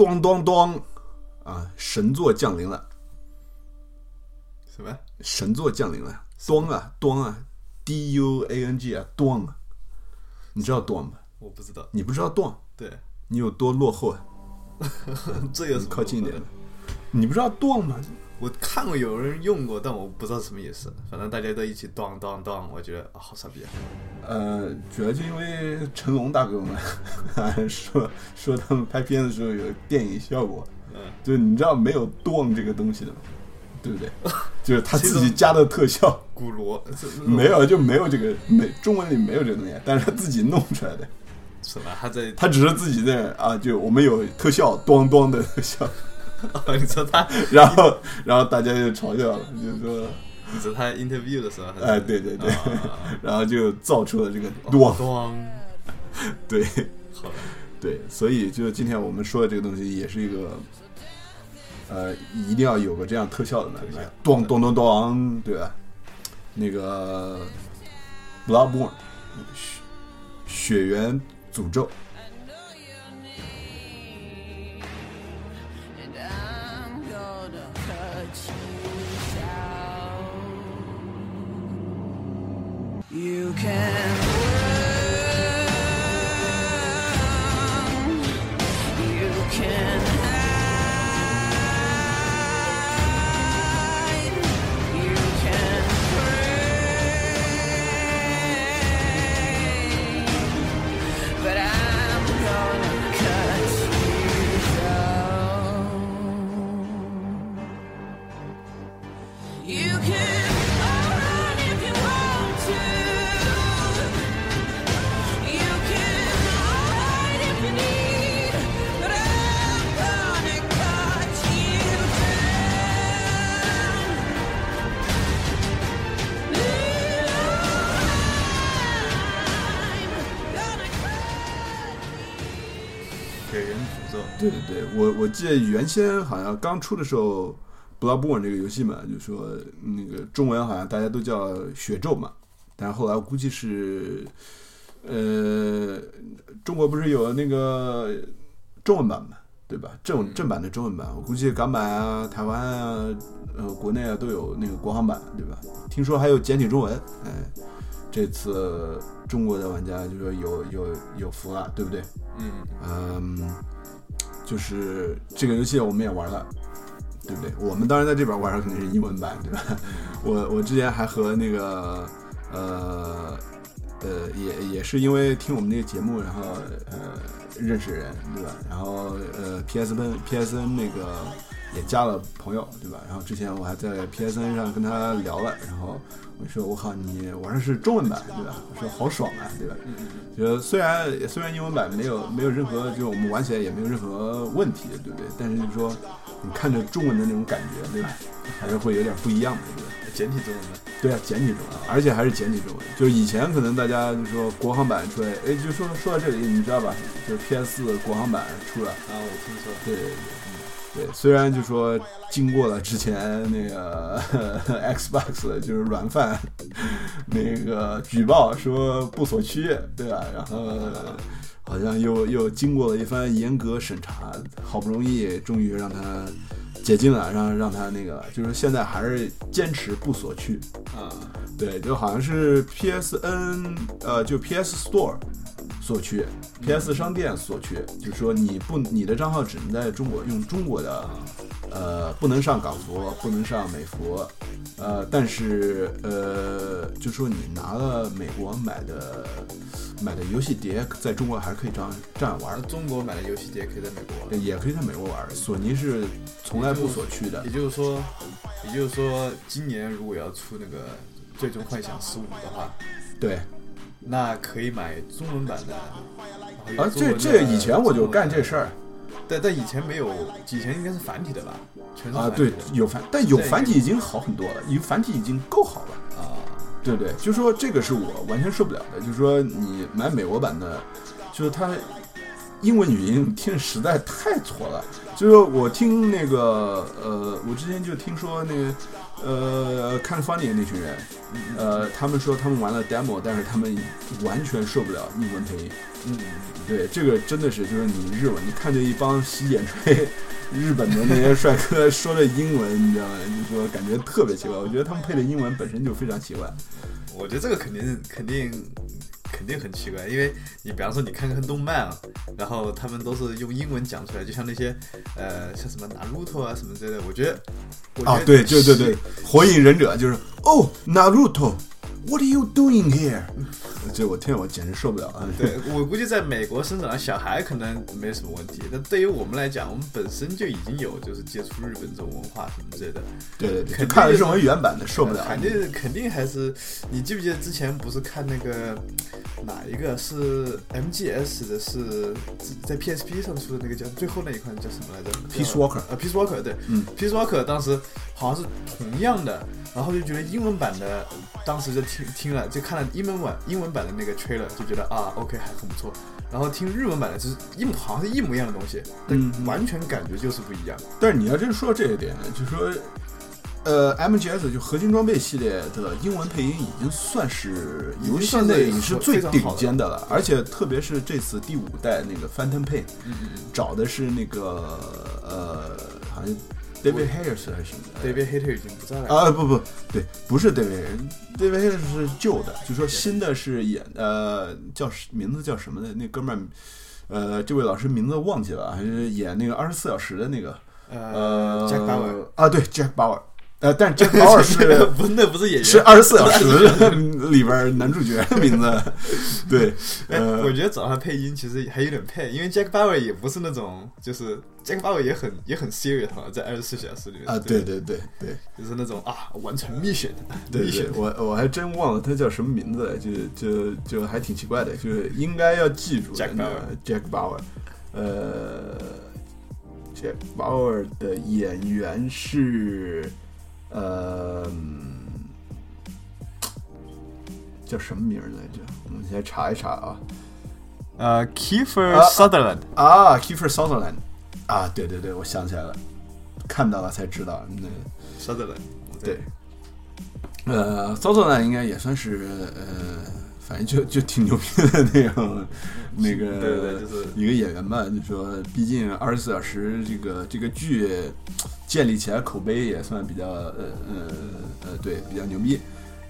咚咚咚啊，神作降临了，什么？神作降临了，咚啊咚啊，D U A N G 啊，咚啊，你知道咚吗？我不知道。你不知道咚，对，你有多落后啊？这有什么靠近一点的。你不知道咚吗？我看过有人用过，但我不知道什么意思。反正大家都一起咚咚咚，我觉得啊，好傻逼啊！呃，主要就因为成龙大哥们 说说他们拍片的时候有电影效果，嗯，就你知道没有咚这个东西的吗？对不对？就是他自己加的特效，古罗没有就没有这个没中文里没有这个东西，但是他自己弄出来的，什么？他在他只是自己在啊，就我们有特效，咚咚的特效，哦，你说他，然后然后大家就嘲笑了，就是说，你说他 interview 的时候哎，对对对，啊 然后就造出了这个咚，咚，对。好的，对，所以就今天我们说的这个东西，也是一个，呃，一定要有个这样特效的呢，来咚咚咚咚，对吧？那个《Bloodborne》血血缘诅咒，you down. You can 我我记得原先好像刚出的时候，《Bloodborne》这个游戏嘛，就说那个中文好像大家都叫血咒嘛，但是后来我估计是，呃，中国不是有那个中文版嘛，对吧？正正版的中文版，我估计港版啊、台湾啊、呃国内啊都有那个国行版，对吧？听说还有简体中文，哎，这次中国的玩家就说有有有福了，对不对？嗯，嗯，就是这个游戏我们也玩了，对不对？我们当然在这边玩的肯定是英文版，对吧？我我之前还和那个呃呃也也是因为听我们那个节目，然后呃认识人，对吧？然后呃 PSN PSN 那个也加了朋友，对吧？然后之前我还在 PSN 上跟他聊了，然后我说我靠，你玩的是中文版，对吧？我说好爽啊，对吧？就虽然虽然英文版没有没有任何，就是我们玩起来也没有任何问题，对不对？但是就是说，你看着中文的那种感觉，对吧？还是会有点不一样的，对吧？简体中文版，对啊，简体中文，而且还是简体中文。就是以前可能大家就说国行版出来，哎，就说说到这里，你知道吧？就是 PS 4国行版出来，啊，我听说，对对对，对，虽然就说经过了之前那个 Xbox 就是软饭那个举报说不锁区，对吧？然后好像又又经过了一番严格审查，好不容易终于让他解禁了，让让他那个就是现在还是坚持不锁区，啊，对，就好像是 PSN 呃，就 PS Store 锁区，PS 商店锁区，就是说你不你的账号只能在中国用中国的，呃，不能上港服，不能上美服，呃，但是呃，就说你拿了美国买的买的游戏碟，在中国还是可以这样这样玩，中国买的游戏碟可以在美国玩。也可以在美国玩。索尼是从来不锁区的也，就是说，也就是说，今年如果要出那个《最终幻想十五》的话，对。那可以买中文版的。啊，这这以前我就干这事儿。但但以前没有，以前应该是繁体的吧？全是啊，对有繁，但有繁体已经好很多了，有繁体已经够好了，啊，对不对？就说这个是我完全受不了的，就是说你买美国版的，就是它英文语音听着实在太挫了。就是我听那个呃，我之前就听说那个呃看 funny 那群人，呃，他们说他们玩了 demo，但是他们完全受不了英文配音。嗯，对，这个真的是就是你日文，你看着一帮洗剪吹日本的那些帅哥说的英文，你知道吗？就说感觉特别奇怪。我觉得他们配的英文本身就非常奇怪。我觉得这个肯定肯定肯定很奇怪，因为你比方说你看看动漫啊，然后他们都是用英文讲出来，就像那些呃像什么拿路头啊什么之类的，我觉得我觉得，啊对对对对，火影忍者就是哦，Naruto，What are you doing here？这我听我简直受不了啊！对我估计在美国生长的小孩可能没什么问题，但对于我们来讲，我们本身就已经有就是接触日本这种文化什么之类的，对对对，肯定看了日文原版的受不了。肯定肯定还是，你记不记得之前不是看那个哪一个是 MGS 的是在 PSP 上出的那个叫最后那一款叫什么来着 Peace Walker 呃 Peace Walker 对，嗯，Peace Walker 当时好像是同样的，然后就觉得英文版的，当时就听听了就看了英文版英文版的那个 trailer 就觉得啊 OK 还很不错，然后听日文版的就是一模好像是一模一样的东西，但嗯。完全感觉就是不一样。但是你要真说这一点，就说，呃，MGS 就合金装备系列的英文配音已经算是游戏内已经是最顶尖的了，而且特别是这次第五代那个 Phantom Pain 嗯嗯嗯。找的是那个呃，好像 David Hayers 还是什么的，David Hater 已经不在了。啊不不对，不是 David Hayers，David Hayers 是旧的，就说新的是演呃叫名字叫什么的那哥们儿，呃这位老师名字忘记了，还是演那个二十四小时的那个。呃呃，Jack Bauer。啊，对，Jack Bauer，呃，但是 Jack Bauer 是不是那不是演员，是二十四小时里边男主角的名字，对，哎，呃我觉得找他配音其实还有点配，因为 Jack Bauer 也不是那种，就是 Jack Bauer 也很也很 serious 哈，在二十四小时里面啊，对，对对对就是那种啊完成 mission 对对 mission，，我我还真忘了他叫什么名字了，就就就还挺奇怪的，就是应该要记住的 Jack 那个 Jack Bauer，呃，Jack Bauer 的演员是呃。嗯叫什么名儿来着？我们先查一查啊。呃，Kiefer 啊 Sutherland，啊，Kiefer Sutherland，啊，对对对，我想起来了，看到了才知道，那 Sutherland，对，呃，Sutherland 应该也算是呃，反正就就挺牛逼的那种，那个对对对就是一个演员吧，就说，毕竟二十四小时这个这个剧建立起来口碑也算比较呃呃呃对比较牛逼。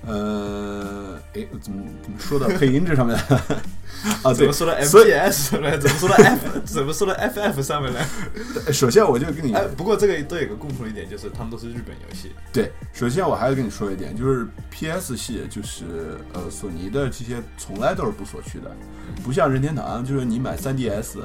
呃，哎，怎么怎么说到配音这上面来了？啊，怎么，说到所以 MGS 上面来？怎么说到 F？怎么说到 FF 上面来？首先我就跟你哎，不过这个都有个共同一点，就是他们都是日本游戏。对，首先我还要跟你说一点，就是 PS 系，就是呃索尼的这些从来都是不锁区的，不像任天堂，就是你买 3DS，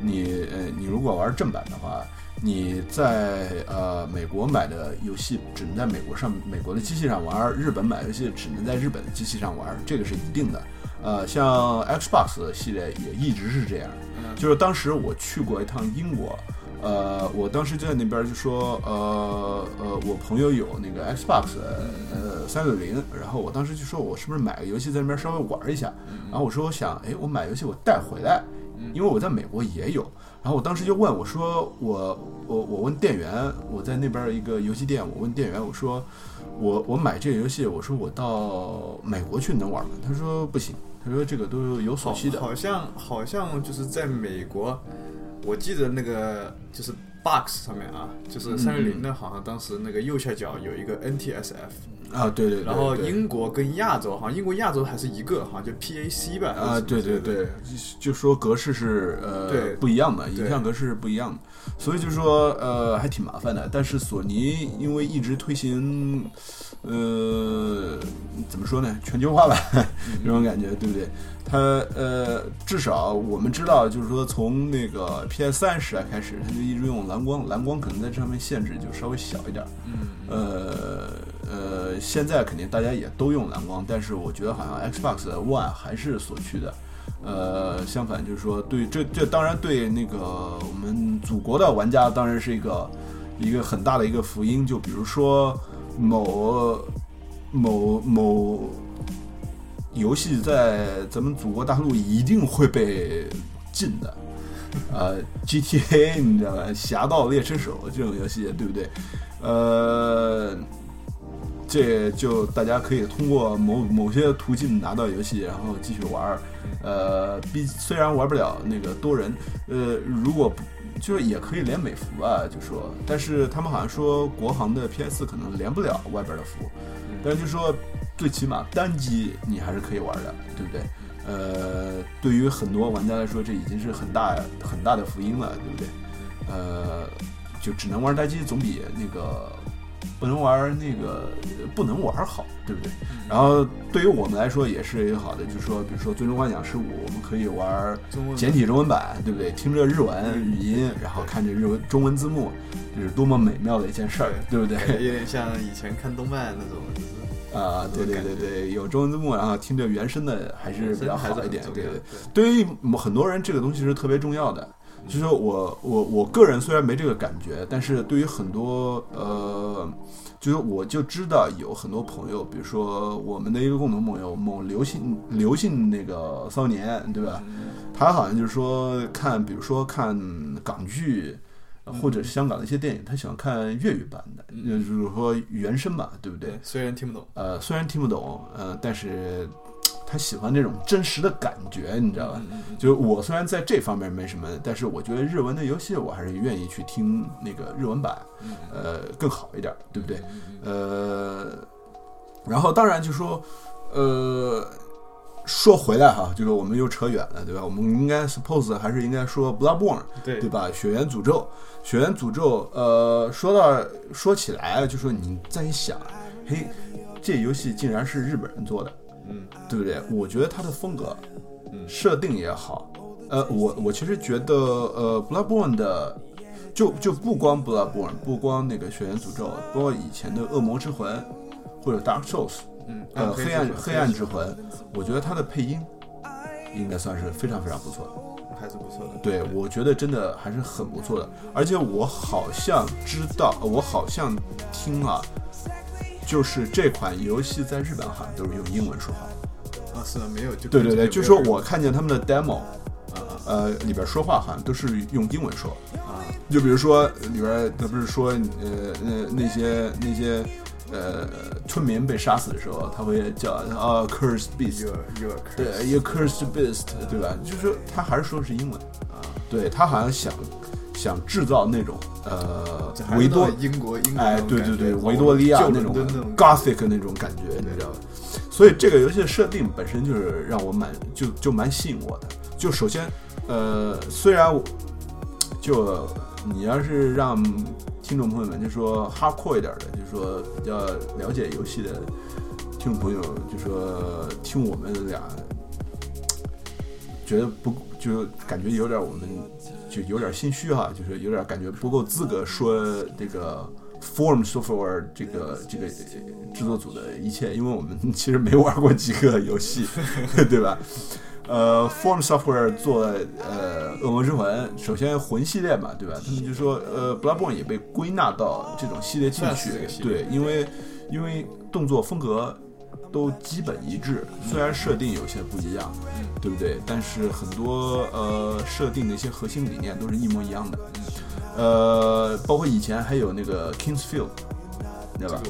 你呃你如果玩正版的话，你在呃美国买的游戏只能在美国上美国的机器上玩，日本买游戏只能在日本的机器上玩，这个是一定的。呃，像 Xbox 系列也一直是这样，就是当时我去过一趟英国，呃，我当时就在那边就说，呃呃，我朋友有那个 Xbox 呃三六零，然后我当时就说我是不是买个游戏在那边稍微玩一下，然后我说我想，哎，我买游戏我带回来，因为我在美国也有，然后我当时就问我说我我我问店员，我在那边一个游戏店，我问店员我说我我买这个游戏，我说我到美国去能玩吗？他说不行，他说这个都有锁好期的。好像好像就是在美国，我记得那个就是 Box 上面啊，就是三六零的，好像当时那个右下角有一个 NTSF，啊，对对对，然后英国跟亚洲好像英国亚洲还是一个，好像就 PAC 吧。啊，对对对，就说格式是呃对。不一样的，影像格式是不一样的，所以就说呃还挺麻烦的。但是索尼因为一直推行呃怎么说呢，全球化吧 这种感觉，对不对？它呃至少我们知道，就是说从那个 PS 三时代开始，它就一直用蓝光，蓝光可能在这上面限制就稍微小一点呃呃，现在肯定大家也都用蓝光，但是我觉得好像 Xbox One 还是所趋的。呃，相反就是说，对这这当然对那个我们祖国的玩家当然是一个一个很大的一个福音。就比如说某某某游戏在咱们祖国大陆一定会被禁的，呃，GTA 你知道吧，《侠盗猎车手》这种游戏，对不对？呃，这就大家可以通过某某些途径拿到游戏，然后继续玩儿。呃，毕虽然玩不了那个多人，呃，如果不就是也可以连美服吧，就说，但是他们好像说国行的 PS 可能连不了外边的服，但是就说最起码单机你还是可以玩的，对不对？呃，对于很多玩家来说，这已经是很大很大的福音了，对不对？呃，就只能玩单机，总比那个不能玩那个不能玩好，对不对？然后对于我们来说也是一个好的，就是说，比如说《最终幻想十五》，我们可以玩简体中文版，对不对？听着日文语音，然后看着日文中文字幕，这是多么美妙的一件事儿，对不对？有点像以前看动漫那种，啊，对对对对，有中文字幕，然后听着原声的还是比较好一点，对对。对，对于很多人，这个东西是特别重要的。就是我我我个人虽然没这个感觉，但是对于很多呃，就是我就知道有很多朋友，比如说我们的一个共同朋友，某刘姓刘姓那个骚年，对吧？他好像就是说看，比如说看港剧。或者香港的一些电影，他喜欢看粤语版的，就是说原声吧，对不？对，虽然听不懂，呃，虽然听不懂，呃，但是他喜欢这种真实的感觉，你知道吧？就是我虽然在这方面没什么，但是我觉得日文的游戏我还是愿意去听那个日文版，呃，更好一点，对不对？呃，然后当然就说，呃。说回来哈，就是我们又扯远了，对吧？我们应该 suppose 还是应该说 Bloodborne，对对吧？血缘诅咒，血缘诅咒，呃，说到说起来，就说你再一想，嘿，这游戏竟然是日本人做的，嗯，对不对？我觉得他的风格，嗯设定也好，呃，我我其实觉得，呃，Bloodborne 的，就就不光 Bloodborne，不光那个血缘诅咒，包括以前的恶魔之魂或者 Dark Souls，嗯，呃，黑暗黑暗之之魂，我觉得他的配音应该算是非常非常不错的。还是不错的，对，我觉得真的还是很不错的。而且我好像知道，呃我好像听啊，就是这款游戏在日本好像都是用英文说话。啊，是吗？没有，就对对对，就说我啊看见他们的 demo，啊呃，里边说话好像都是用英文说。啊就比如说里边他不是说呃呃那些那些呃村民被杀死的时候，他会叫啊 cursed your 对，一个 cursed beast，对吧？就是说他还是说的是英文，啊，对他好像想想制造那种呃维多英国英国哎，对对对，维多利亚旧那种那种 gothic 那种感觉，你知道吧？所以这个游戏的设定本身就是让我蛮就就蛮吸引我的。就首先，呃，虽然我就你要是让听众朋友们就说 hardcore 一点的，就说比较了解游戏的听众朋友，就说听我们俩觉得不就感觉有点我们就有点心虚哈，就是有点感觉不够资格说这个 Form Software 这个这个呃制作组的一切，因为我们 其实没玩过几个游戏，对吧？呃，Form Software 做呃《恶魔之魂》，首先魂系列嘛，对吧？他们就说呃，Bloodborne 也被归纳到这种系列进去对，因为因为动作风格都基本一致，虽然设定有些不一样，嗯对不对？但是很多呃设定的一些核心理念都是一模一样的，呃，包括以前还有那个 Kingsfield。对吧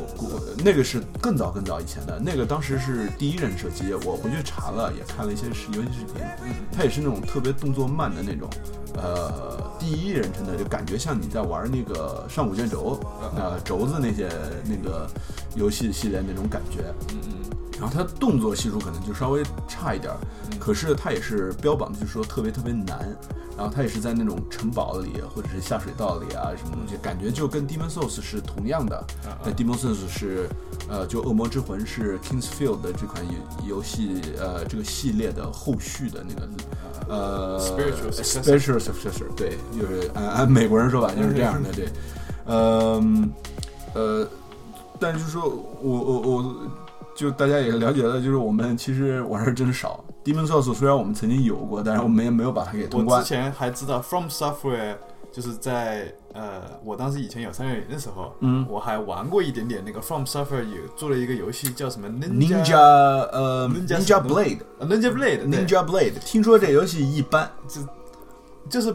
那个是更早更早以前的，那个当时是第一人射击，我回去查了，也看了一些视游戏视频，它也是那种特别动作慢的那种，呃，第一人称的，就感觉像你在玩那个上古卷轴，呃，轴子那些那个游戏系列那种感觉。嗯嗯然后它动作系数可能就稍微差一点可是他也是标榜就是说特别特别难，然后他也是在那种城堡里或者是下水道里啊什么东西，感觉就跟 Demon Souls 是同样的。那 Demon Souls 是呃，就恶魔之魂是 Kingsfield 的这款游游戏呃这个系列的后续的那个呃 Spiritual successor spiritual successor，对，就是按按美国人说法 就是这样的，对，呃呃，但就是说我我我。就大家也了解了，就是我们其实玩的真少。Demon Souls 虽然我们曾经有过，但是我们也没有把它给通关我之。前还知道 From Software 就是在呃，我当时以前有三六零的时候，嗯。我还玩过一点点那个 From Software 有做了一个游戏叫什么 Ninja 呃 Ninja Ninja Blade 呃 Ninja Blade Ninja Blade，听说这游戏一般，就就是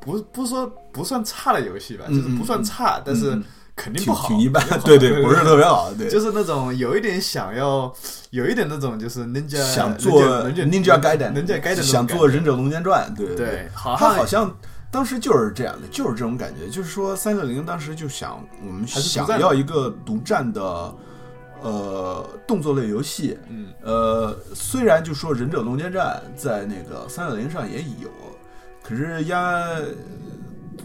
不不说不算差的游戏吧，嗯就是不算差，但是肯定不好，挺一般对对，不是特别好，对，就是那种有一点想要，有一点那种就是 ninja 想做 Ninja Gaiden，人家 Gaiden 想做《忍者龙剑传》，对对好他像好像当时就是这样的，就是这种感觉，就是说三六零当时就想我们是想要一个独占的呃动作类游戏，嗯呃，虽然就说《忍者龙剑传》在那个三六零上也有，可是呀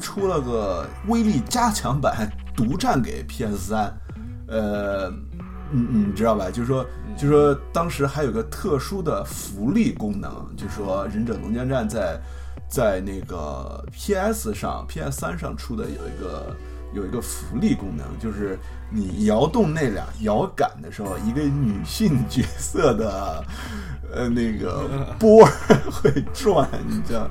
出了个威力加强版，独占给 PS 三，呃。你你知道吧？就是说，就是说，当时还有个特殊的福利功能，就是说，《忍者龙剑传在》在那个 PS 上、PS 三上出的有一个有一个福利功能，就是你摇动那俩摇杆的时候，一个女性角色的呃那个波儿 会转，你知道，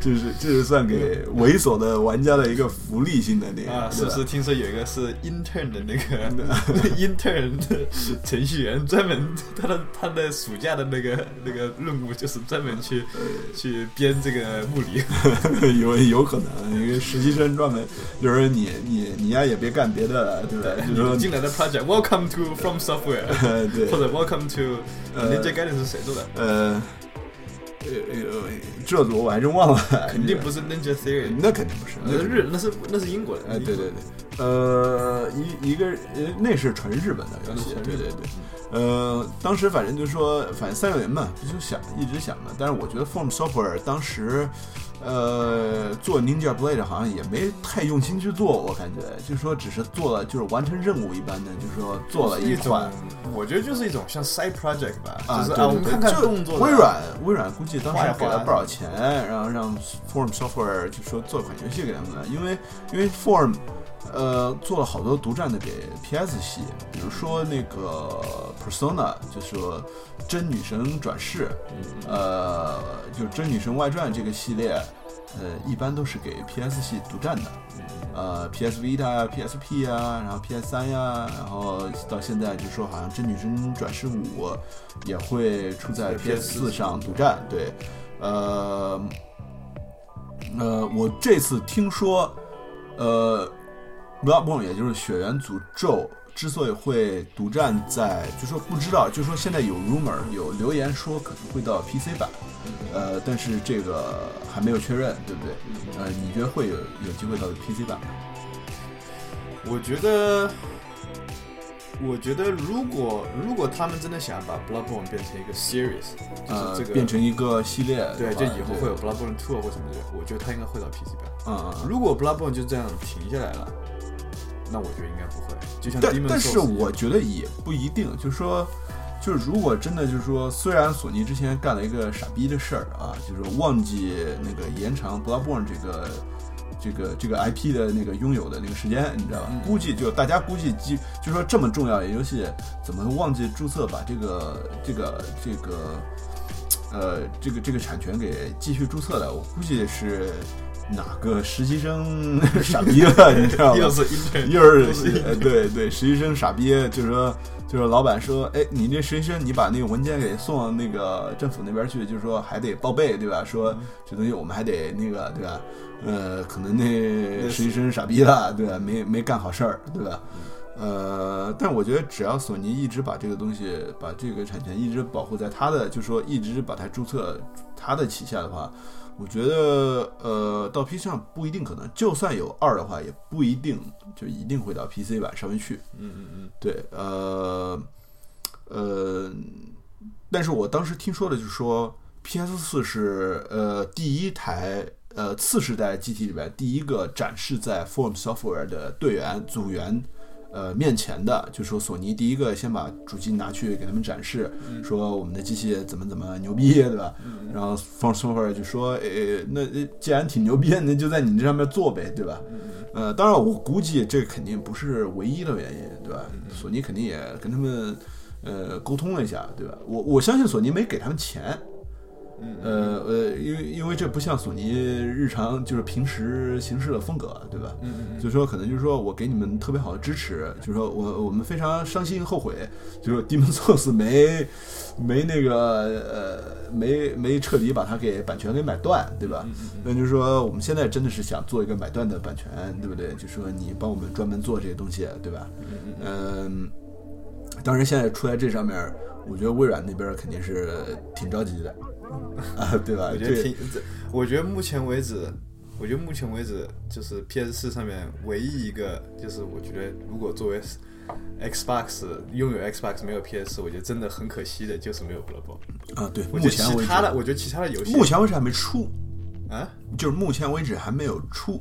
这是这是算给猥琐的玩家的一个福利性的那个，啊，是不是听说有一个是 intern 的那个 intern 的程序员，专门他的他的暑假的那个那个任务就是专门去去编这个物理，有有可能，因为实习生专门就是你你你呀也别干别的了，对吧？就是说你进来的 project Welcome to From Software，呃对或者 Welcome to 呃 Ninja Gaiden 是谁做的？呃呃呃这组我还真忘了，肯定不是 Ninja Theory，那肯定不是，那是日那是那是英国的，哎，对对对，呃，一一个呃，那是纯日本的游戏，对对对，呃，当时反正就说，反正三六零嘛，就想一直想嘛，但是我觉得 Form Software 当时，呃，做 Ninja Blade 好像也没太用心去做，我感觉，就是说只是做了，就是完成任务一般的，就是说做了一款种，我觉得就是一种像 side project 吧，啊，就是对啊，我们看看。微软，微软估计当时给了不少钱，然后让 Form Software 就说做款游戏给他们，因为因为 Form 呃做了好多独占的给 PS 系，比如说那个 Persona，就是说真女神转世，呃，就真女神外传这个系列，呃，一般都是给 PS 系独占的。呃，PS Vita、PSP 啊，然后 PS 三呀，然后到现在就说好像《真女神转世五》也会出在 PS 四上独占。对，呃，呃，我这次听说，呃，Bloodborne 也就是血缘诅咒之所以会独占在，就说不知道，就说现在有 rumor 有留言说可能会到 PC 版，呃，但是这个还没有确认，对不对？呃，你觉得会有有机会到 PC 版吗？我觉得，我觉得如果如果他们真的想把 Bloodborne 变成一个 series，呃，就是这个变成一个系列，对，就以后会有 Bloodborne Two 或什么的，我觉得他应该会到 PC 版。嗯嗯嗯。如果 Bloodborne 就这样停下来了，那我觉得应该不会。就像但但是我觉得也不一定，就是说，就是如果真的就是说，虽然索尼之前干了一个傻逼的事儿啊，就是忘记那个延长 Bloodborne 这个这个这个 IP 的那个拥有的那个时间，你知道吧？嗯估计就大家估计就，就说这么重要的游戏，怎么会忘记注册把这个这个这个呃这个这个产权给继续注册的？我估计是。哪个实习生 傻逼了，你知道吗？又是又是对对，实习生傻逼，就是说，就是老板说，哎，你这实习生，你把那个文件给送到那个政府那边去，就是说还得报备，对吧？说这东西我们还得那个，对吧？呃，可能那实习生傻逼了，对吧？没没干好事儿，对吧？呃，但我觉得只要索尼一直把这个东西，把这个产权一直保护在他的，就是说一直把它注册他的旗下的话，我觉得呃，到 PC 上不一定可能，就算有二的话，也不一定就一定会到 PC 版上面去。嗯嗯嗯，对，呃，呃，但是我当时听说的就是说，PS 四是呃第一台呃次世代机体里边第一个展示在 Form Software 的队员组员。呃，面前的就说索尼第一个先把主机拿去给他们展示，说我们的机器怎么怎么牛逼，对吧？然后 Form Software 就说，诶，那呃既然挺牛逼，那就在你这上面做呗，对吧？呃，当然我估计这肯定不是唯一的原因，对吧？索尼肯定也跟他们呃沟通了一下，对吧？我我相信索尼没给他们钱，嗯呃呃，因为因为这不像索尼日常就是平时行事的风格，对吧？嗯嗯所以说可能就是说我给你们特别好的支持，就是说我我们非常伤心后悔，就是 Demon Souls 没没那个呃没没彻底把它给版权给买断，对吧？那就是说我们现在真的是想做一个买断的版权，对不对？就说你帮我们专门做这些东西，对吧？嗯，当然现在出在这上面，我觉得微软那边肯定是挺着急的啊，对吧？我觉得挺，这我觉得目前为止，我觉得目前为止，就是 PS 四上面唯一一个，就是我觉得如果作为 Xbox 拥有 Xbox 没有 PS，我觉得真的很可惜的，就是没有 Bloodborne。啊，对，我觉得目前其他的，我觉得其他的游戏，目前为止还没出，啊，就是目前为止还没有出。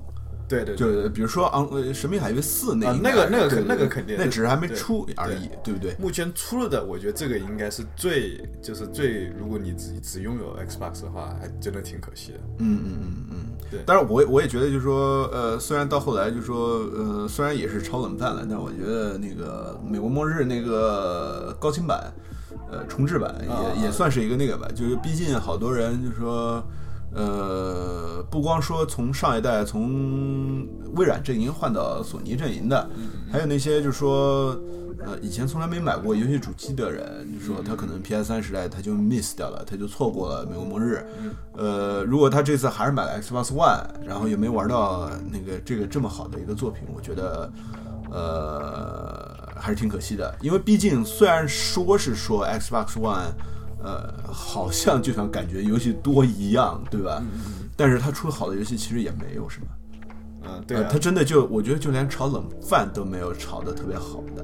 对对对，就比如说昂呃《神秘海域四》那那个那个那个肯定那只是还没出而已，对不对？目前出了的，我觉得这个应该是最，就是最，如果你只只拥有 Xbox 的话，还真的挺可惜的。嗯嗯嗯嗯，对但是我也我也觉得就是说，呃，虽然到后来就是说，呃，虽然也是超冷淡了，但我觉得那个《美国末日》那个高清版，呃，重制版也、啊也算是一个那个吧，就是毕竟好多人就是说。呃，不光说从上一代从微软阵营换到索尼阵营的，还有那些就是说，呃，以前从来没买过游戏主机的人，就说他可能 PS 三时代他就 miss 掉了，他就错过了《美国末日》。呃，如果他这次还是买了 Xbox One，然后也没玩到那个这个这么好的一个作品，我觉得，呃，还是挺可惜的。因为毕竟虽然说是说 Xbox One，呃，好像就像感觉游戏多一样，对吧？但是它出好的游戏其实也没有什么。嗯，对呃，啊它，真的就我觉得就连炒冷饭都没有炒的特别好的，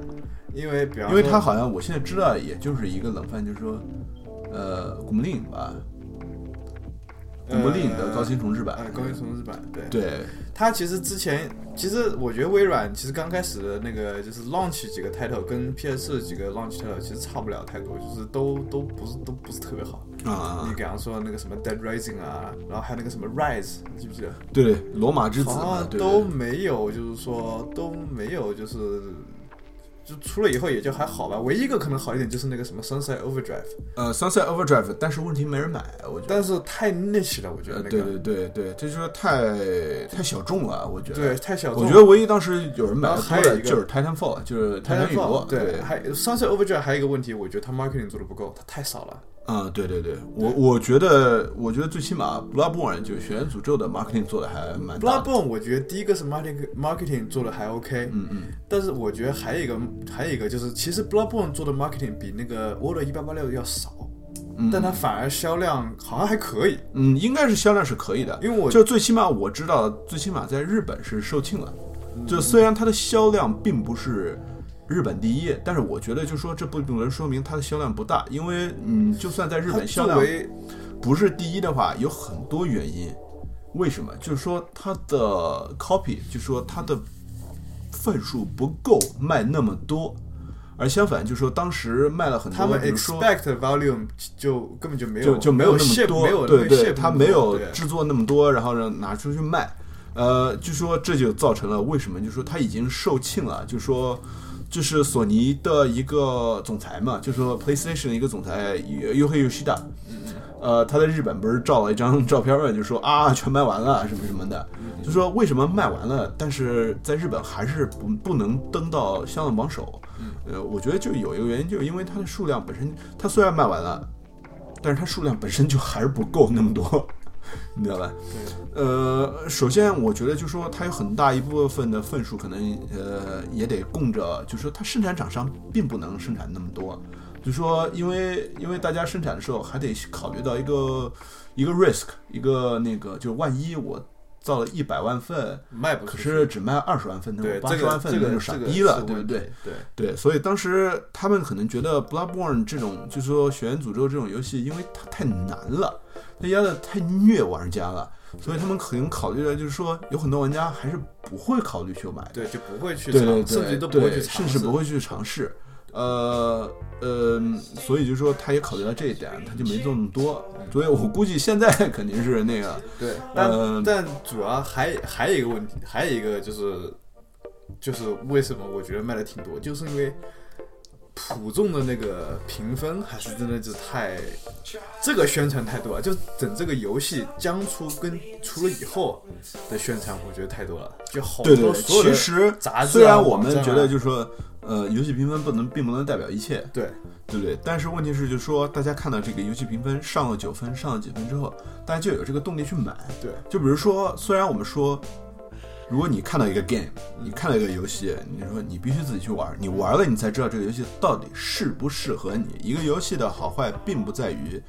因为比方因为他好像我现在知道也就是一个冷饭，就是说，呃，古墓丽影吧，古墓丽影的高清重制版，呃，高清重制版，对，对，它其实之前，其实我觉得微软其实刚开始的那个就是 launch 几个 title 跟 PS 几个 launch title 其实差不了太多，就是都都不是都不是特别好。啊。你，比方说那个什么 Dead Rising 啊，然后还有那个什么 Rise，你记不记得？对对，罗马之子都没有，就是说都没有，就是就出了以后也就还好吧。唯一一个可能好一点就是那个什么 Sunset Overdrive，呃，Sunset Overdrive，但是问题没人买，我觉得。但是太 niche 了，我觉得呃，那个。对对对对，这就是太太小众了，我觉得。对，太小众。我觉得唯一当时有人买然的后还有一个多的就是 Titanfall，就是泰坦陨落。对，还 Sunset Overdrive 还有一个问题，我觉得它 marketing 做的不够，它太少了。啊、对对对，我我觉得，我觉得最起码 Bloodborne 就是《血源诅咒》的 marketing 做的还蛮。Bloodborne 我觉得第一个是 marketing marketing 做的还 OK，嗯嗯，但是我觉得还有一个还有一个就是，其实 Bloodborne 做的 marketing 比那个 Order 一八八六要少，但它反而销量好像还可以，嗯，应该是销量是可以的，因为我就最起码我知道，最起码在日本是售罄了。嗯就虽然它的销量并不是日本第一，但是我觉得就说这不能说明它的销量不大，因为嗯，就算在日本销量不是第一的话，有很多原因。为什么？就是说它的 copy，就是说它的份数不够卖那么多，而相反，就是说当时卖了很多，他们 expect volume 就根本就没有就就没有那么多，没有对对他没有制作那么多，然后呢拿出去卖，呃，就说这就造成了为什么？就说他已经售罄了，就说就是索尼的一个总裁嘛，就是说 PlayStation 的一个总裁优黑优西达，呃，他在日本不是照了一张照片嘛，就说啊全卖完了什么什么的，就说为什么卖完了，但是在日本还是不不能登到销量榜首。呃，我觉得就有一个原因，就是因为它的数量本身，它虽然卖完了，但是它数量本身就还是不够那么多，你知道吧？呃，首先我觉得就说它有很大一部分的份数可能呃也得供着，就说它生产厂商并不能生产那么多，就说因为因为大家生产的时候还得考虑到一个一个 risk，一个那个就是万一我造了一百万份，可卖不出去是只卖二十万份，那对八十万份这个那就傻这个逼了，对不对？对，对，所以当时他们可能觉得 Bloodborne 这种，就是说《血源诅咒》这种游戏，因为它太难了，它压的太虐玩家了，所以他们可能考虑的就是说，有很多玩家还是不会考虑去买的，对，就不会去对对尝，甚对，至都不会去尝试，甚至不会去尝试。呃呃，所以就说他也考虑到这一点，他就没做那么多。所以我估计现在 肯定是那个，对，但、呃但主要还还有一个问题，还有一个就是就是为什么我觉得卖的挺多，就是因为普众的那个评分，还是真的是太这个宣传太多了。就整这个游戏将出跟出了以后的宣传，我觉得太多了，就好多所有的其实杂志啊虽然我们觉得就是说，呃，游戏评分不能并不能代表一切，对对不对？但是问题是，就是说大家看到这个游戏评分上了九分，上了几分之后，大家就有这个动力去买。对就比如说，虽然我们说，如果你看到一个 game，你看到一个游戏，你说你必须自己去玩，你玩了你才知道这个游戏到底适不适合你。一个游戏的好坏并不在于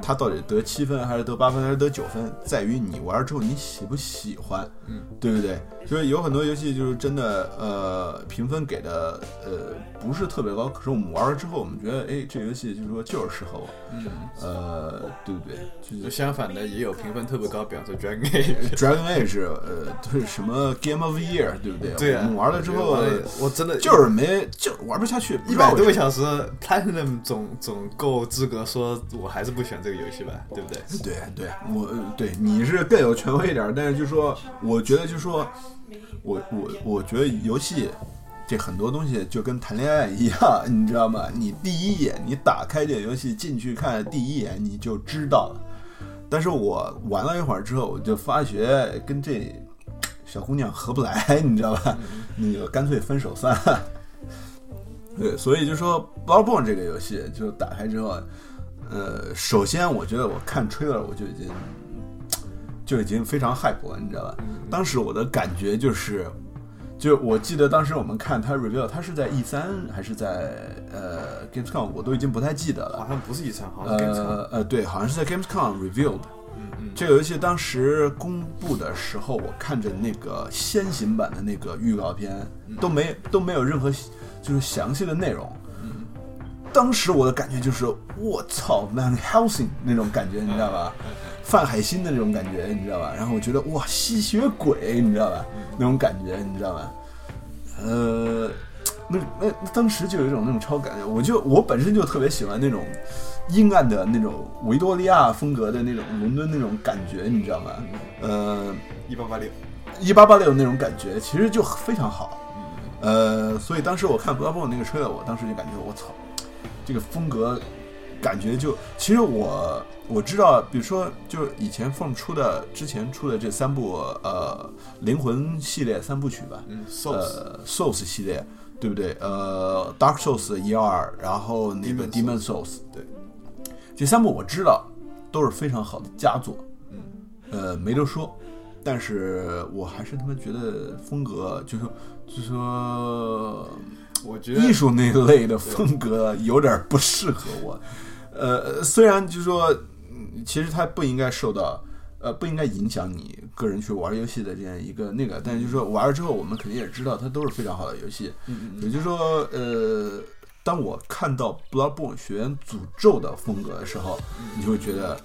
它到底得七分还是得八分还是得九分，在于你玩之后你喜不喜欢，嗯，对不对？所以有很多游戏就是真的呃评分给的呃不是特别高，可是我们玩了之后，我们觉得哎这游戏就是说就是适合我，嗯，呃对不对？就相反的也有评分特别高，比方说 Dragon Age。Dragon Age，呃，是什么 Game of Year，对不对？对啊我们玩了之后，我我真的就是没，就玩不下去，一百多个小。小时，Platinum 总总够资格说，我还是不选这个游戏吧，对不对？对对，我对你是更有权威一点，但是就说，我觉得就说，我我我觉得游戏这很多东西就跟谈恋爱一样，你知道吗？你第一眼你打开这个游戏进去看，第一眼你就知道了。但是我玩了一会儿之后，我就发觉跟这小姑娘合不来，你知道吧？那个干脆分手算了。对，所以就说《b o b o n》这个游戏，就打开之后，呃，首先我觉得我看 trailer 我就已经 就已经非常 hype 了，你知道吧？当时我的感觉就是，就我记得当时我们看他 reveal，他是在 E 三还是在呃 Gamescom，我都已经不太记得了好。像不是 E 三，好像是 Gamescom 呃呃，对，好像是在 Gamescom revealed。嗯嗯，这个游戏当时公布的时候，我看着那个先行版的那个预告片，都没都没有任何就是详细的内容。当时我的感觉就是，我操，Van Helsing 那种感觉，你知道吧？范海辛的那种感觉，你知道吧？然后我觉得哇，吸血鬼，你知道吧？那种感觉，你知道吧？呃，那那那当时就有一种那种超感觉，我就我本身就特别喜欢那种阴暗的那种维多利亚风格的那种伦敦那种感觉，你知道吗？呃，一八八六，一八八六那种感觉，其实就非常好。呃，所以当时我看 b l o o d b o n 那个 trailer，我当时就感觉我操，这个风格感觉就，其实我我知道，比如说就是以前 From 出的之前出的这三部呃灵魂系列三部曲吧，嗯，Souls，呃 Souls 系列，对不对？呃，Dark Souls 一二，然后那个 Demon Souls，对，这三部我知道都是非常好的佳作，嗯，呃，没得说。但是我还是他妈觉得风格，就是说就是说我觉得艺术那类的风格有点不适合我。呃，虽然就是说，嗯其实它不应该受到，呃，不应该影响你个人去玩游戏的这样一个那个，但是就是说玩了之后，我们肯定也知道它都是非常好的游戏。嗯嗯也就是说，呃，当我看到 Bloodborne 学员诅咒的风格的时候，你就会觉得。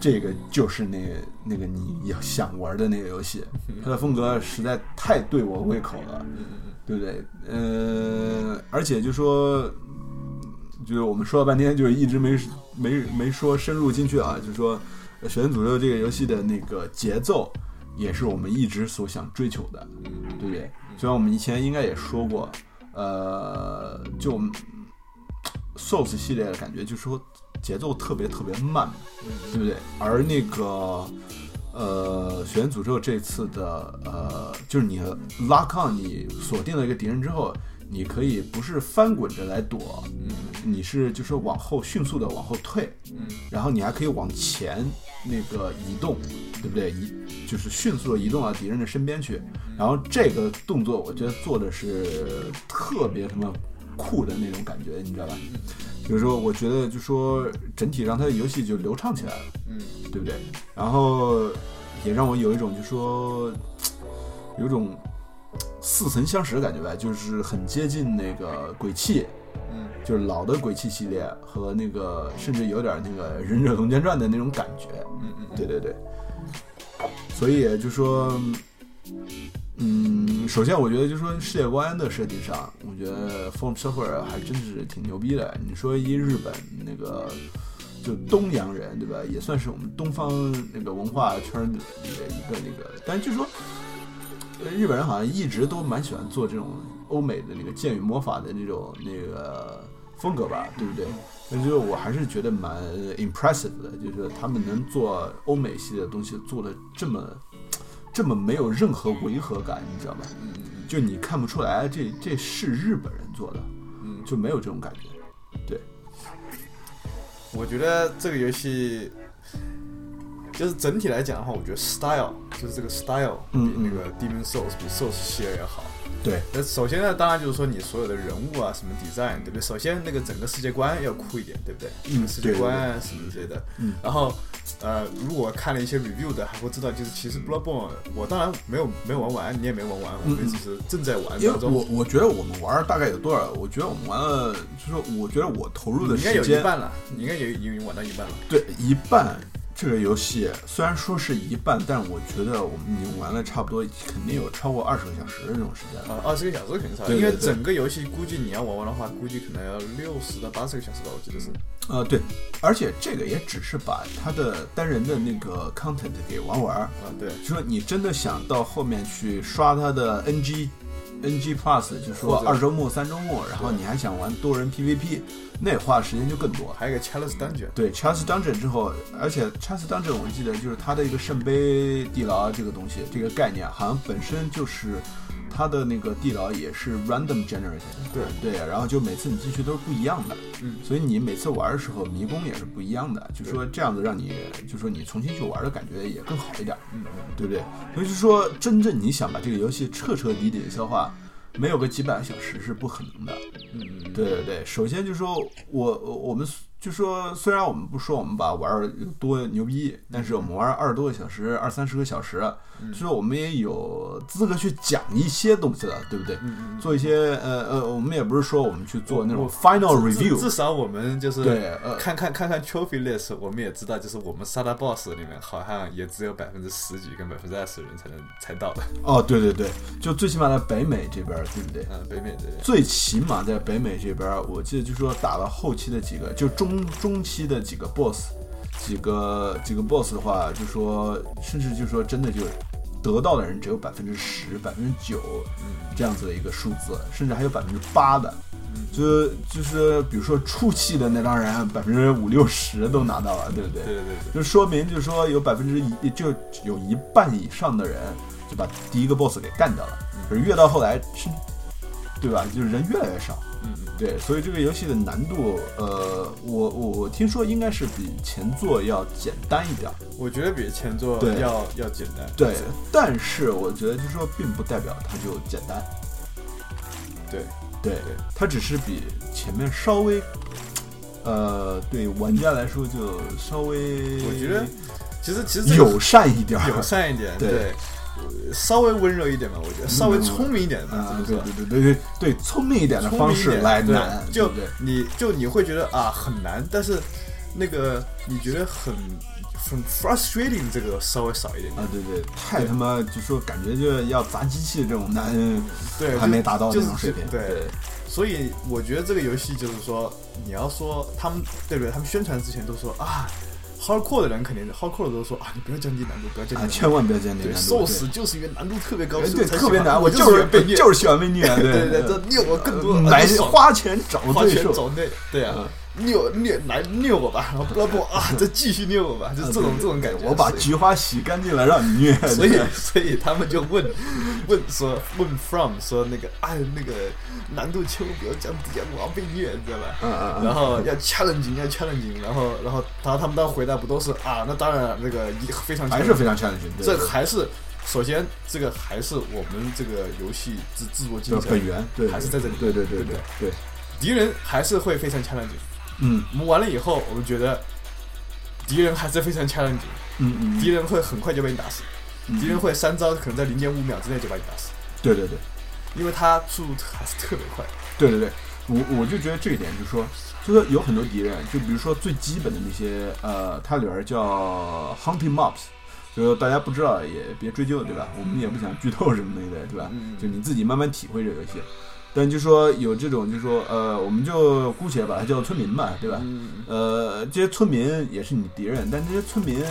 这个就是那个那个你要想玩的那个游戏，它的风格实在太对我胃口了。对不对？呃，而且就说，就是我们说了半天，就是一直没没没说深入进去啊。就是说，《血源诅咒》这个游戏的那个节奏，也是我们一直所想追求的，对不对？虽然我们以前应该也说过，呃，就 Souls 系列的感觉，就是说节奏特别特别慢，对不对？而那个呃，血源诅咒这次的呃，就是你拉抗，你锁定了一个敌人之后，你可以不是翻滚着来躲，你是就是往后迅速的往后退，嗯然后你还可以往前那个移动，对不对？移就是迅速的移动到敌人的身边去，然后这个动作我觉得做的是特别他妈酷的那种感觉，你知道吧？就是说，我觉得就说整体让他的游戏就流畅起来了。嗯对不对？然后也让我有一种就说有一种似曾相识的感觉吧，就是很接近那个鬼泣，嗯就是老的鬼泣系列和那个甚至有点那个忍者龙剑传的那种感觉。嗯嗯，对对对，所以就说。嗯，首先我觉得就是说世界观的设计上，我觉得 Form Software 还真是挺牛逼的。你说一日本那个就东洋人对吧，也算是我们东方那个文化圈里的一个那个，但是就说日本人好像一直都蛮喜欢做这种欧美的那个剑与魔法的那种那个风格吧，对不对？那就是我还是觉得蛮 impressive 的，就是他们能做欧美系的东西做的这么这么没有任何违和感，你知道吗？就你看不出来这这是日本人做的，嗯就没有这种感觉。对，我觉得这个游戏就是整体来讲的话，我觉得 style 就是这个 style 比嗯嗯那个 Demon Souls 比 Souls 系列要好。对，那首先呢，当然就是说你所有的人物啊，什么 design，对不对？首先那个整个世界观要酷一点，对不对？嗯世界观啊什么之类的。嗯然后，呃，如果看了一些 review 的，还会知道，就是其实 Bloodborne 我当然没有没有玩完，你也没玩完，我们只是正在玩当中。我我觉得我们玩儿大概有多少？我觉得我们玩了，就是说我觉得我投入的时间应该有一半了，你应该也已经玩到一半了。对一半。这个游戏虽然说是一半，但我觉得我们已经玩了差不多，肯定有超过二十个小时的这种时间了。啊，二十个小时肯定差不多，因为整个游戏估计你要玩完的话，估计可能要六十到八十个小时吧，我记得是。呃，对，而且这个也只是把它的单人的那个 content 给玩完儿，啊，对，就说你真的想到后面去刷它的 NG。NG Plus 就说二周目、三周目，然后你还想玩多人 PVP，那花的时间就更多。还有一个 Chalice Dungeon，对 Chalice Dungeon 之后，而且 Chalice Dungeon 我记得就是它的一个圣杯地牢这个东西，这个概念好像本身就是它的那个地牢也是 random generated，对。对，然后就每次你进去都是不一样的，嗯。所以你每次玩的时候迷宫也是不一样的，就说这样子让你就说你重新去玩的感觉也更好一点，嗯，对不对？所以就说真正你想把这个游戏彻彻底底的消化。没有个几百个小时是不可能的，嗯。嗯，对对对，首先就说我我我们就说，虽然我们不说我们把玩儿多牛逼，但是我们玩二十多个小时，二三十个小时，嗯就说我们也有资格去讲一些东西了，对不对？做一些呃呃，我们也不是说我们去做那种 final review，至少我们就是对呃看看看看 trophy list，我们也知道，就是我们杀大 boss 里面好像也只有百分之十几跟百分之二十的人才能才到的。哦，对对对，就最起码在北美这边儿，对不对？嗯，北美这边。最起码在北美这边儿，我记得就说打了后期的几个，就中中期的几个 boss，几个几个 boss 的话，就说甚至就说真的就得到的人只有百分之十、百分之九这样子的一个数字，甚至还有百分之八的，就就是比如说初期的那帮人，百分之五六十都拿到了，对不对？对对就说明就是说有百分之一，就有一半以上的人就把第一个 boss 给干掉了，可是越到后来是，对吧？就是人越来越少，对，所以这个游戏的难度，呃，我我我听说应该是比前作要简单一点儿，我觉得比前作要要简单。对，但是我觉得就是说并不代表它就简单，对。对对，它只是比前面稍微，呃，对玩家来说就稍微，我觉得其实其实友善一点儿，友善一点，对稍微温柔一点吧，我觉得稍微聪明一点吧，啊这，么说。对对对对对对，聪明一点的方式来难，对就？你就你会觉得啊很难，但是那个你觉得很很 frustrating，这个稍微少一点点。啊，对对，太他妈就说感觉就要砸机器的这种难，对，还没达到就是那种水平。对，所以我觉得这个游戏就是说，你要说他们对不对？他们宣传之前都说啊，hardcore 的人肯定 hardcore 的都说啊，你不要降低难度，不要降低啊，难度。千万不要降低，难度。受死就是因为难度特别高，对，特别难，我就是被虐，就是喜欢被虐，对。对对，这虐我更多，买啊花钱找花对手，钱找虐，对啊嗯，虐虐来虐我吧，然 后不要不啊，再继续虐我吧，就是这种这种感觉。我把菊花洗干净了让你虐，所以所以他们就问问说问 from 说那个啊那个难度千万不要降低啊，我要被虐，你知道吧？嗯嗯嗯然后要 challenging 要 challenging，然后然后然后他们当时回答不都是啊？那当然那个一非常还是非常 challenging，对这还是首先这个还是我们这个游戏制制作精本源，对，还是在这里对对对对对对，敌人还是会非常 challenging。嗯我们玩了以后，我们觉得敌人还是非常 challenging，嗯嗯，敌人会很快就被你打死，嗯敌人会三招可能在零点五秒之内就把你打死，对对对。因为他速度还是特别快。对对对，我我就觉得这一点就是说，就说有很多敌人，就比如说最基本的那些，呃，它里边叫 hunting mobs，就大家不知道也别追究，对吧？我们也不想剧透什么之类的，对吧？嗯就你自己慢慢体会这个游戏。但就说有这种，就说呃，我们就姑且把它叫村民吧，对吧？嗯，呃，这些村民也是你敌人，但这些村民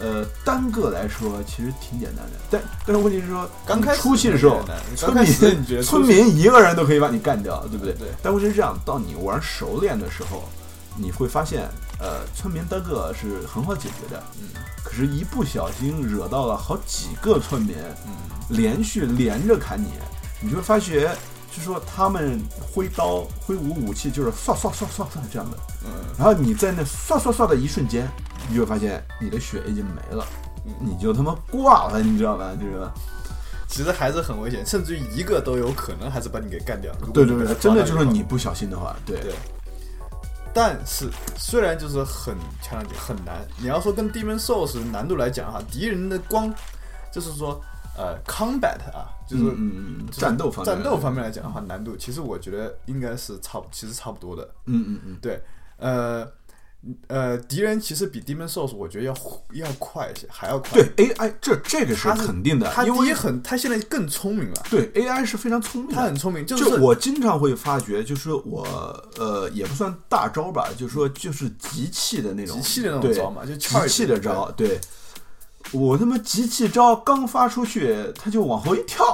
呃，单个来说其实挺简单的，但但是问题是说，刚开始出去的时候村民村民一个人都可以把你干掉，对不对？对但问题是这样，到你玩熟练的时候，你会发现，呃，村民单个是很好解决的，嗯可是，一不小心惹到了好几个村民，嗯连续连着砍你，你就会发觉，就说他们挥刀挥舞武器就是唰唰唰唰唰这样的，嗯然后你在那唰唰唰的一瞬间，你就会发现你的血已经没了，你就他妈挂了，你知道吧？就是，其实还是很危险，甚至于一个都有可能还是把你给干掉。对对对，真的就是你不小心的话，对对。但是虽然就是很强调很难，你要说跟 Demon Souls 难度来讲哈，敌人的光就是说呃 combat 啊，就是、战斗方面，战斗方面来讲的话，难度其实我觉得应该是差不其实差不多的。嗯嗯嗯，对，呃呃，敌人其实比 Demon Souls 我觉得要要快一些，还要快。对 AI 这这个是肯定的，他因为第一很，他现在更聪明了，对 AI 是非常聪明的，他很聪明，就就是我经常会发觉，就是我呃也不算大招吧，就是说就是集气的那种集气的那种招嘛就集气的招，对。我他妈集气招刚发出去，他就往后一跳，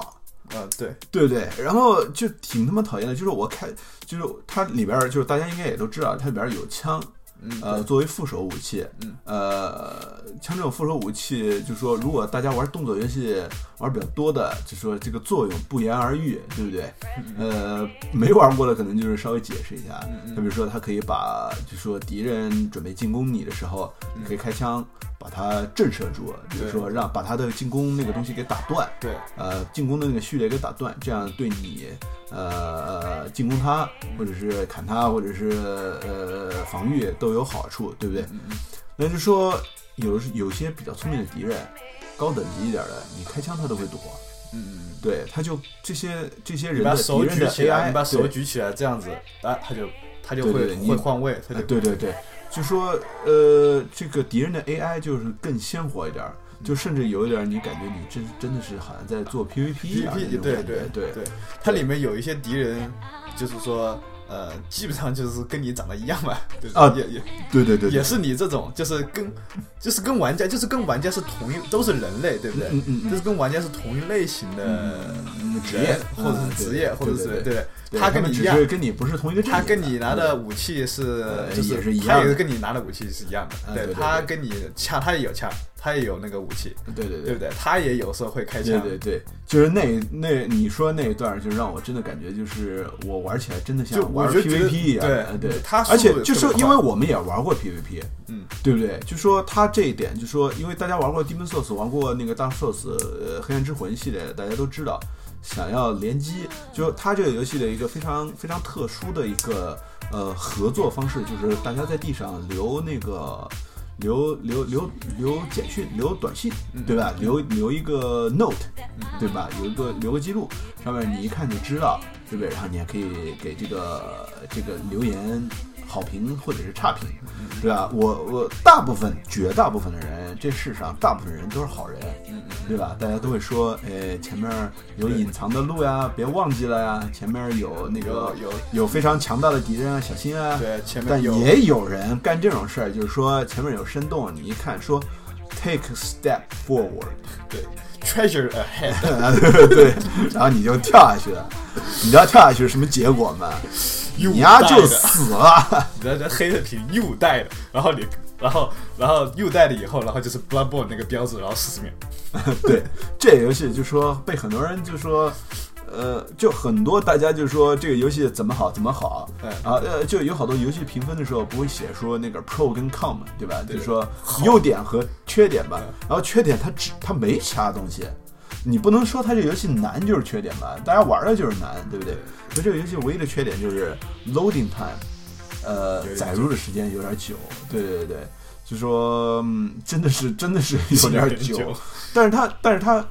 呃对，对对？然后就挺他妈讨厌的，就是我开，就是它里边儿就是大家应该也都知道，它里边儿有枪，嗯呃，作为副手武器，嗯，呃，枪这种副手武器，就说如果大家玩动作游戏玩比较多的，就说这个作用不言而喻，对不对？呃，没玩过的可能就是稍微解释一下，嗯就比如说他可以把，就说敌人准备进攻你的时候，你可以开枪把它震慑住，比如说让把他的进攻那个东西给打断，对，呃，进攻的那个序列给打断，这样对你呃进攻他，或者是砍他，或者是呃防御都有好处，对不对？嗯嗯那就说有有些比较聪明的敌人，高等级一点的，你开枪他都会躲，嗯嗯。对，他就这些这些人的敌人的手举起来，AI，你把手举起来，这样子，啊，他就他就会会换位，他哎就对对对，就说呃，这个敌人的 AI 就是更鲜活一点儿，就甚至有一点儿你感觉你真真的是好像在做 PVP 一样的那种对对对。对，它里面有一些敌人，就是说，呃，基本上就是跟你长得一样吧，就是啊也也对对对，也是你这种，就是跟就是跟玩家，就是跟玩家是同一，都是人类，对不对？嗯嗯嗯就是跟玩家是同一类型的嗯职业人或者是职业，嗯或者是对对对。对他跟你一样跟你不是同一个阵营他，跟你拿的武器是呃就是也是一样的他也是跟你拿的武器是一样的，嗯对他跟你枪，他也有枪，他也有那个武器，对对对对不对？他也有时候会开枪，对对对，就是那那你说那一段，就让我真的感觉就是我玩起来真的像玩 PVP 一样，对他而且就说因为我们也玩过 PVP，嗯，对不对？就说他这一点，就说因为大家玩过 Demon Souls，玩过那个 Dark Souls，呃，黑暗之魂系列，大家都知道，想要联机，就它这个游戏的一个非常非常特殊的一个呃合作方式，就是大家在地上留那个。留留留留简讯，留短信，对吧？留留一个 note，对吧？有一个留个记录，上面你一看就知道，对不对？然后你还可以给这个这个留言好评或者是差评，对吧？我我大部分绝大部分的人，这世上大部分人都是好人，对吧？大家都会说，哎，前面有隐藏的路呀，别忘记了呀，前面有那个有有有非常强大的敌人啊，小心啊。对前面但也有人干这种事儿，就是说前面有深洞，你一看说 take a step forward，对，treasure ahead，对对，然后你就跳下去了，你知道跳下去是什么结果吗？又你丫就死了。你在这黑的屏又带的，然后你，然后然后又带了以后，然后就是 Bloodborne 那个标志，然后四十秒，对，这个游戏就说被很多人就说，呃，就很多大家就说这个游戏怎么好怎么好，嗯啊呃，就有好多游戏评分的时候不会写说那个 pro 跟 con 嘛，对吧？对就说优点和缺点吧，然后缺点它只它没其他东西。你不能说它这游戏难就是缺点吧？大家玩的就是难，对不对？所以这个游戏唯一的缺点就是 loading time，呃载入的时间有点久。对对对对，就说、嗯、真的是真的是有点久。但是它，但是它，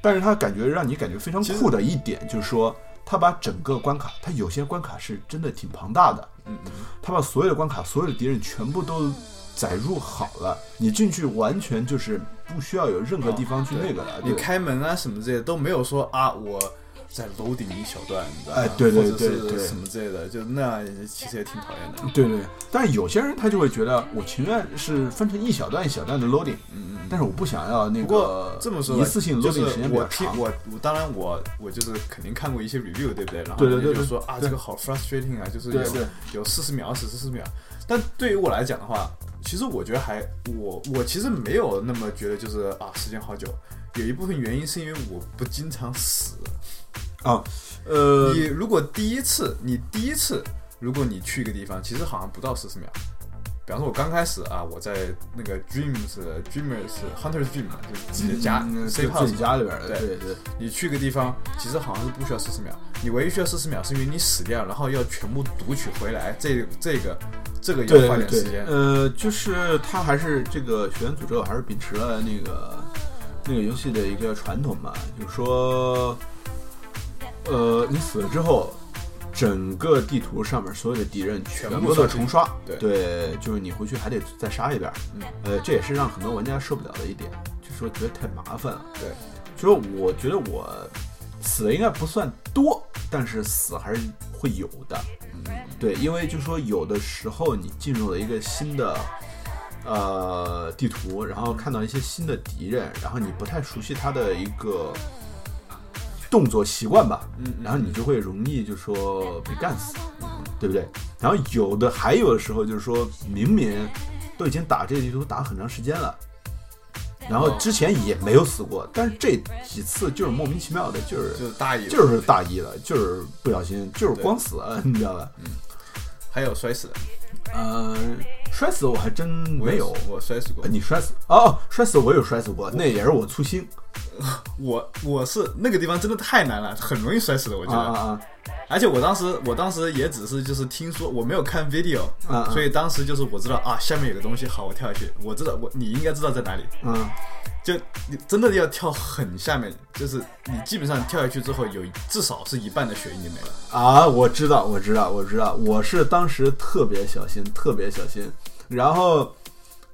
但是它感觉让你感觉非常酷的一点就是说，它把整个关卡，它有些关卡是真的挺庞大的，嗯嗯，它把所有的关卡、所有的敌人全部都载入好了，你进去完全就是不需要有任何地方去那个了。你开门啊什么之类的都没有说啊，我在 loading 一小段，你知道吗？哎对对对对什么之类的，就那样其实也挺讨厌的。对对，但有些人他就会觉得，我情愿是分成一小段一小段的 loading，嗯嗯。但是我不想要那个不过这么说，一次性就 loading 时间比较我听长。我我当然我我就是肯定看过一些 review，对不对？然后对对对对人家就说啊，这个好 frustrating 啊，就是有对对有四十秒、四十四秒。但对于我来讲的话，其实我觉得还我我其实没有那么觉得就是啊时间好久。有一部分原因是因为我不经常死。啊，呃，你如果第一次，你第一次，如果你去一个地方，其实好像不到四十秒。比方说，我刚开始啊，我在那个 Dreams Dreamers Hunters Dream 嘛，就是自己的家嗯 safe 就自己 house 家里边的，对对对你去个地方，其实好像是不需要四十秒，你唯一需要四十秒是因为你死掉，然后要全部读取回来，这这个这个要花点时间。呃，就是他还是这个《血源诅咒》还是秉持了那个那个游戏的一个传统嘛，就是说，呃，你死了之后，整个地图上面所有的敌人全部都重刷，对。就是你回去还得再杀一遍，嗯。呃，这也是让很多玩家受不了的一点，就是说觉得太麻烦了。对，就是我觉得我死的应该不算多，但是死还是会有的。嗯，对，因为就是说有的时候你进入了一个新的呃地图，然后看到一些新的敌人，然后你不太熟悉他的一个动作习惯吧，嗯嗯然后你就会容易就说被干死，对不对？然后有的还有的时候就是说明明都已经打这个地图打很长时间了。然后之前也没有死过，但是这几次就是莫名其妙的，就是就是大意了。就是大意了，就是不小心，就是光死了，你知道吧？嗯还有摔死的，呃，摔死我还真没有。我摔死过呃。你摔死哦，摔死我有摔死过，那也是我粗心 我我是那个地方真的太难了，很容易摔死的，我觉得。啊啊啊！而且我当时我当时也只是就是听说，我没有看 video，所以当时就是我知道啊，下面有个东西，好，我跳下去。我知道我你应该知道在哪里，嗯，就你真的要跳很下面，就是你基本上跳下去之后，有至少是一半的血已经没了。啊，我知道，我知道，我知道，我是当时特别小心，特别小心，然后，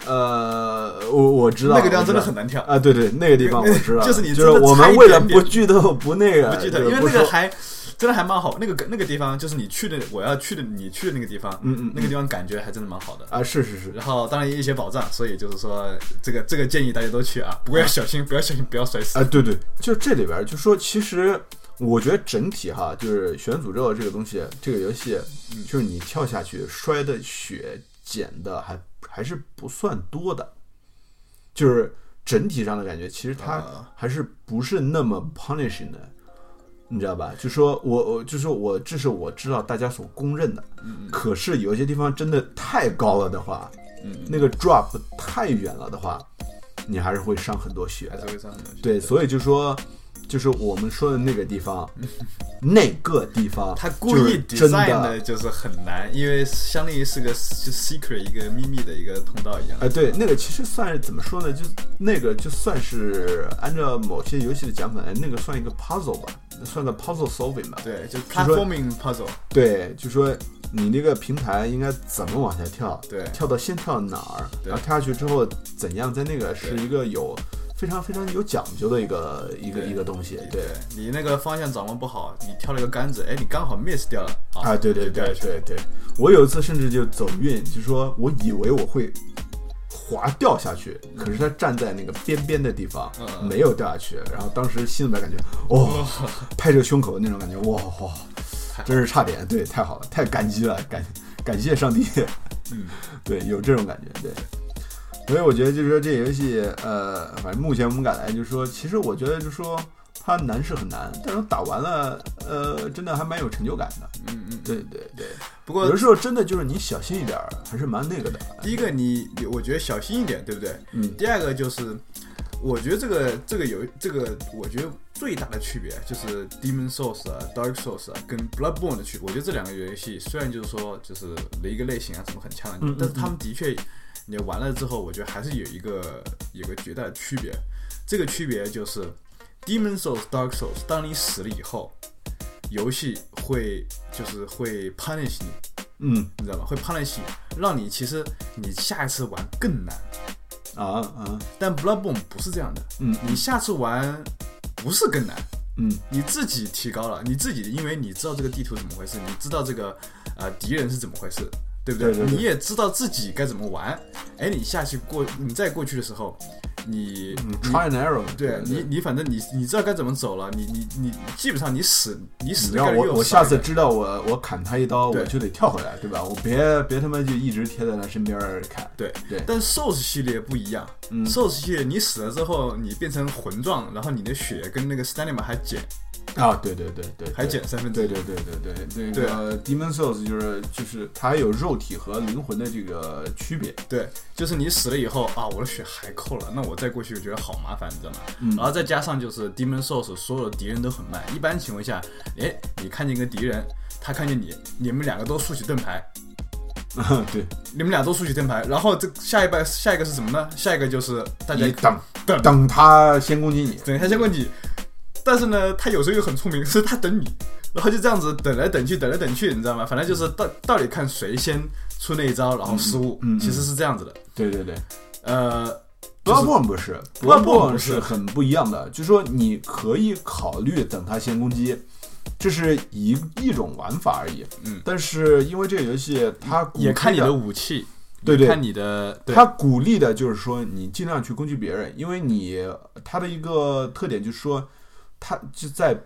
呃，我我知道那个地方真的很难跳，啊，对对，那个地方我知道，就是你就是我们为了不剧透不那个，不剧透，因为那个还真的还蛮好。那个那个地方就是你去的，我要去的，你去的那个地方，嗯嗯那个地方感觉还真的蛮好的。啊，是是是，然后当然一些保障，所以就是说这个这个建议大家都去啊，不过要小心，不要小心，不要摔死。啊，对对，就这里边就说，其实我觉得整体哈，就是《血源诅咒》这个东西，这个游戏，嗯就是你跳下去摔的血减的还还是不算多的，就是整体上的感觉，其实它啊还是不是那么 punishing 的。你知道吧？就说我我就说我这是我知道大家所公认的，嗯可是有些地方真的太高了的话，嗯，那个 drop 太远了的话，你还是会伤很多血的对，所以就说，就是我们说的那个地方，那个地方，他故意就是真 design 的的就是很难，因为相当于是个就 secret 一个秘密的一个通道一样。哎，对，那个其实算是怎么说呢？就那个就算是按照某些游戏的讲法，哎那个算一个 puzzle 吧，算个 puzzle solving 吧。对，就就说 platforming puzzle。对，就说你那个平台应该怎么往下跳，对跳到先跳哪儿，然后跳下去之后怎样，在那个是一个有非常非常有讲究的一个一个一个东西。对，你那个方向掌握不好，你跳了一个杆子，哎，你刚好 miss 掉了啊，对对对对对，我有一次甚至就走运，就说我以为我会滑掉下去，可是他站在那个边边的地方，没有掉下去，然后当时心里面感觉，哇、拍着胸口的那种感觉，哇哇，真是差点，对，太好了，太感激了，感感谢上帝，嗯，对，有这种感觉，对。所以我觉得就是说这个游戏，呃，反正目前我们敢来就是说，其实我觉得就是说它难是很难，但是打完了，呃，真的还蛮有成就感的。嗯嗯。对对对，不过有的时候真的就是你小心一点儿，还是蛮那个的。第一个你，你我觉得小心一点，对不对？嗯第二个就是，我觉得这个这个有这个，我觉得最大的区别就是 Demon Souls 啊、Dark Souls 啊跟 Bloodborne 的区别。我觉得这两个游戏虽然就是说就是一个类型啊什么很强的，嗯嗯但是他们的确你玩了之后，我觉得还是有一个有个绝大的区别。这个区别就是 Demon Souls、Dark Souls，当你死了以后，游戏会就是会 punish 你。嗯你知道吧？会 punish 你，让你其实你下一次玩更难。啊啊但 Bloodborne 不是这样的，嗯你下次玩不是更难，嗯，你自己提高了，你自己因为你知道这个地图怎么回事，你知道这个呃敌人是怎么回事，对不对对对你也知道自己该怎么玩。哎，你下去过，你再过去的时候，你，try and error 嘛。对你，你反正你你知道该怎么走了，你你你基本上你死你死你让的概率又我我下次知道我我砍他一刀，对我就得跳回来，对吧？我别别他妈就一直贴在他身边儿砍。对对但 Souls 系列不一样、嗯 s o u l s 系列你死了之后，你变成魂状，然后你的血跟那个 Stamina 还减，啊，对对对对，还减三分之一。对对对对对，那对个 Demon Souls 就是就是它还有肉体和灵魂的这个区别。对，就是你死了以后啊，我的血还扣了，那我再过去就觉得好麻烦，你知道吗？嗯然后再加上就是 Demon Souls 所有的敌人都很慢，一般情况下，哎，你看见一个敌人，他看见你，你们两个都竖起盾牌，对，你们俩都竖起盾牌，然后这下一步下一个是什么呢？下一个就是大家等等等他先攻击你。等一下先问你，但是呢，他有时候又很聪明，是他等你，然后就这样子等来等去，等来等去，你知道吗？反正就是到到底看谁先出那一招，然后失误，嗯其实是这样子的。对对对呃，，Bloodborne 不是 Bloodborne 不是是很不一样的，就是说你可以考虑等他先攻击。这是一一种玩法而已，嗯但是因为这个游戏它也看你的武器，对对也看你的对它鼓励的就是说你尽量去攻击别人，因为你它的一个特点就是说，它就在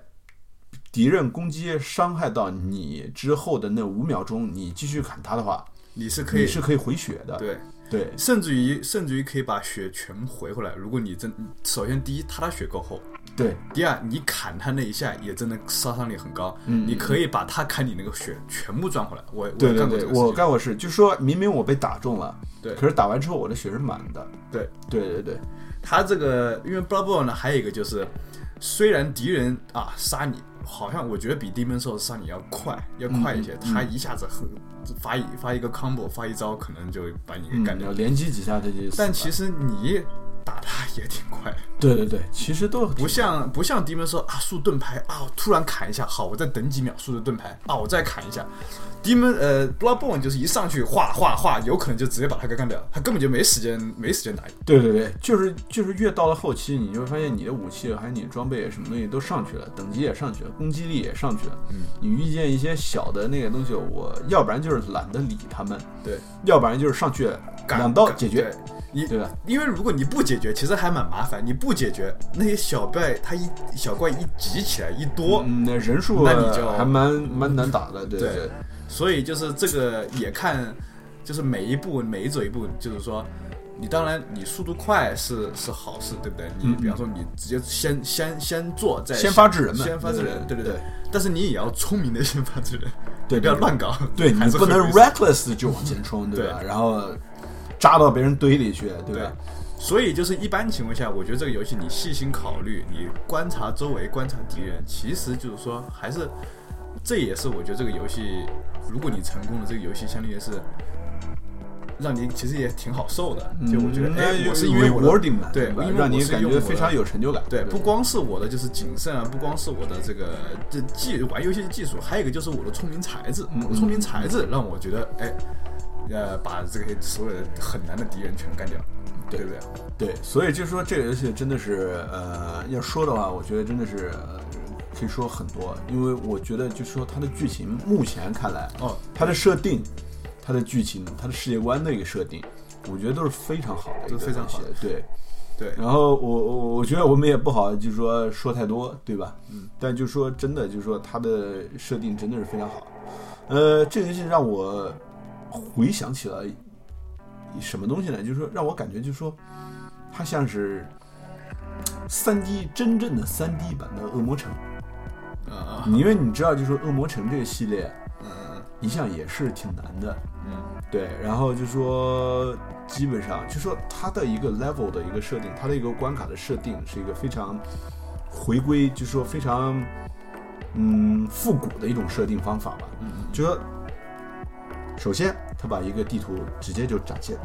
敌人攻击伤害到你之后的那五秒钟，你继续砍他的话，你是可以你是可以回血的。对，对甚至于甚至于可以把血全回回来。如果你真首先第一，他的血够厚。对，第二，你砍他那一下也真的杀伤力很高，嗯你可以把他砍你那个血全部赚回来。我我对对对也干过这，个我干过事，就说明明我被打中了，对可是打完之后我的血是满的。对对对对，他这个因为 Bloodborne 呢，还有一个就是，虽然敌人啊杀你，好像我觉得比 Demon Souls 杀你要快，要快一些。嗯他一下子很发一发一个 combo，发一招，可能就把你干，掉。连击几下他就。但其实你打他也挺快，对对对，其实都不像不像 Demon 说啊竖盾牌啊，突然砍一下，好，我再等几秒竖着盾牌啊，我再砍一下。Demon 呃 Bloodborne 就是一上去画画画，有可能就直接把他给干掉，他根本就没时间没时间打野。对对对，就是就是越到了后期，你就会发现你的武器还有你的装备什么东西都上去了，等级也上去了，攻击力也上去了。嗯，你遇见一些小的那个东西，我要不然就是懒得理他们，对，要不然就是上去两刀解决对，你对吧？因为如果你不解决，其实还蛮麻烦。你不解决，那些小怪他一小怪一集起来一多，嗯，那人数那你就还蛮蛮难打的，对对对所以就是这个也看，就是每一步每走一步，就是说，你当然你速度快是是好事，对不对？你嗯比方说你直接先先先做，再先发制人嘛先发制人，对对对对。但是你也要聪明的先发制人，对不要乱搞，对，还你不能 reckless 就往前冲，对吧？然后扎到别人堆里去，对对吧？，所以就是一般情况下，我觉得这个游戏你细心考虑，你观察周围，观察敌人，其实就是说，还是这也是我觉得这个游戏，如果你成功了，这个游戏相当于是让你其实也挺好受的。就我觉得，嗯哎，那我是因为我对，吧因为我让你感觉非常有成就感。对，不光是我的就是谨慎啊，不光是我的这个这技玩游戏的技术，还有一个就是我的聪明才智。嗯我的聪明才智让我觉得，哎，呃，把这个所有的很难的敌人全干掉，对不对？对，所以就是说这个游戏真的是，呃，要说的话，我觉得真的是、呃、可以说很多，因为我觉得就是说它的剧情目前看来，哦，它的设定、它的剧情、它的世界观的一个设定，我觉得都是非常好的都非常好的对。对，然后我我我觉得我们也不好，就是说说太多，对吧？嗯。但就说真的，就是说它的设定真的是非常好。呃，这个游戏让我回想起了什么东西呢？就是说让我感觉就是说，它像是三 D 真正的三 D 版的恶魔城。啊，因为你知道，就是说恶魔城这个系列嗯一向也是挺难的。嗯对，然后就说基本上就说它的一个 level 的一个设定，它的一个关卡的设定是一个非常回归，就说非常嗯复古的一种设定方法吧。嗯就说首先他把一个地图直接就展现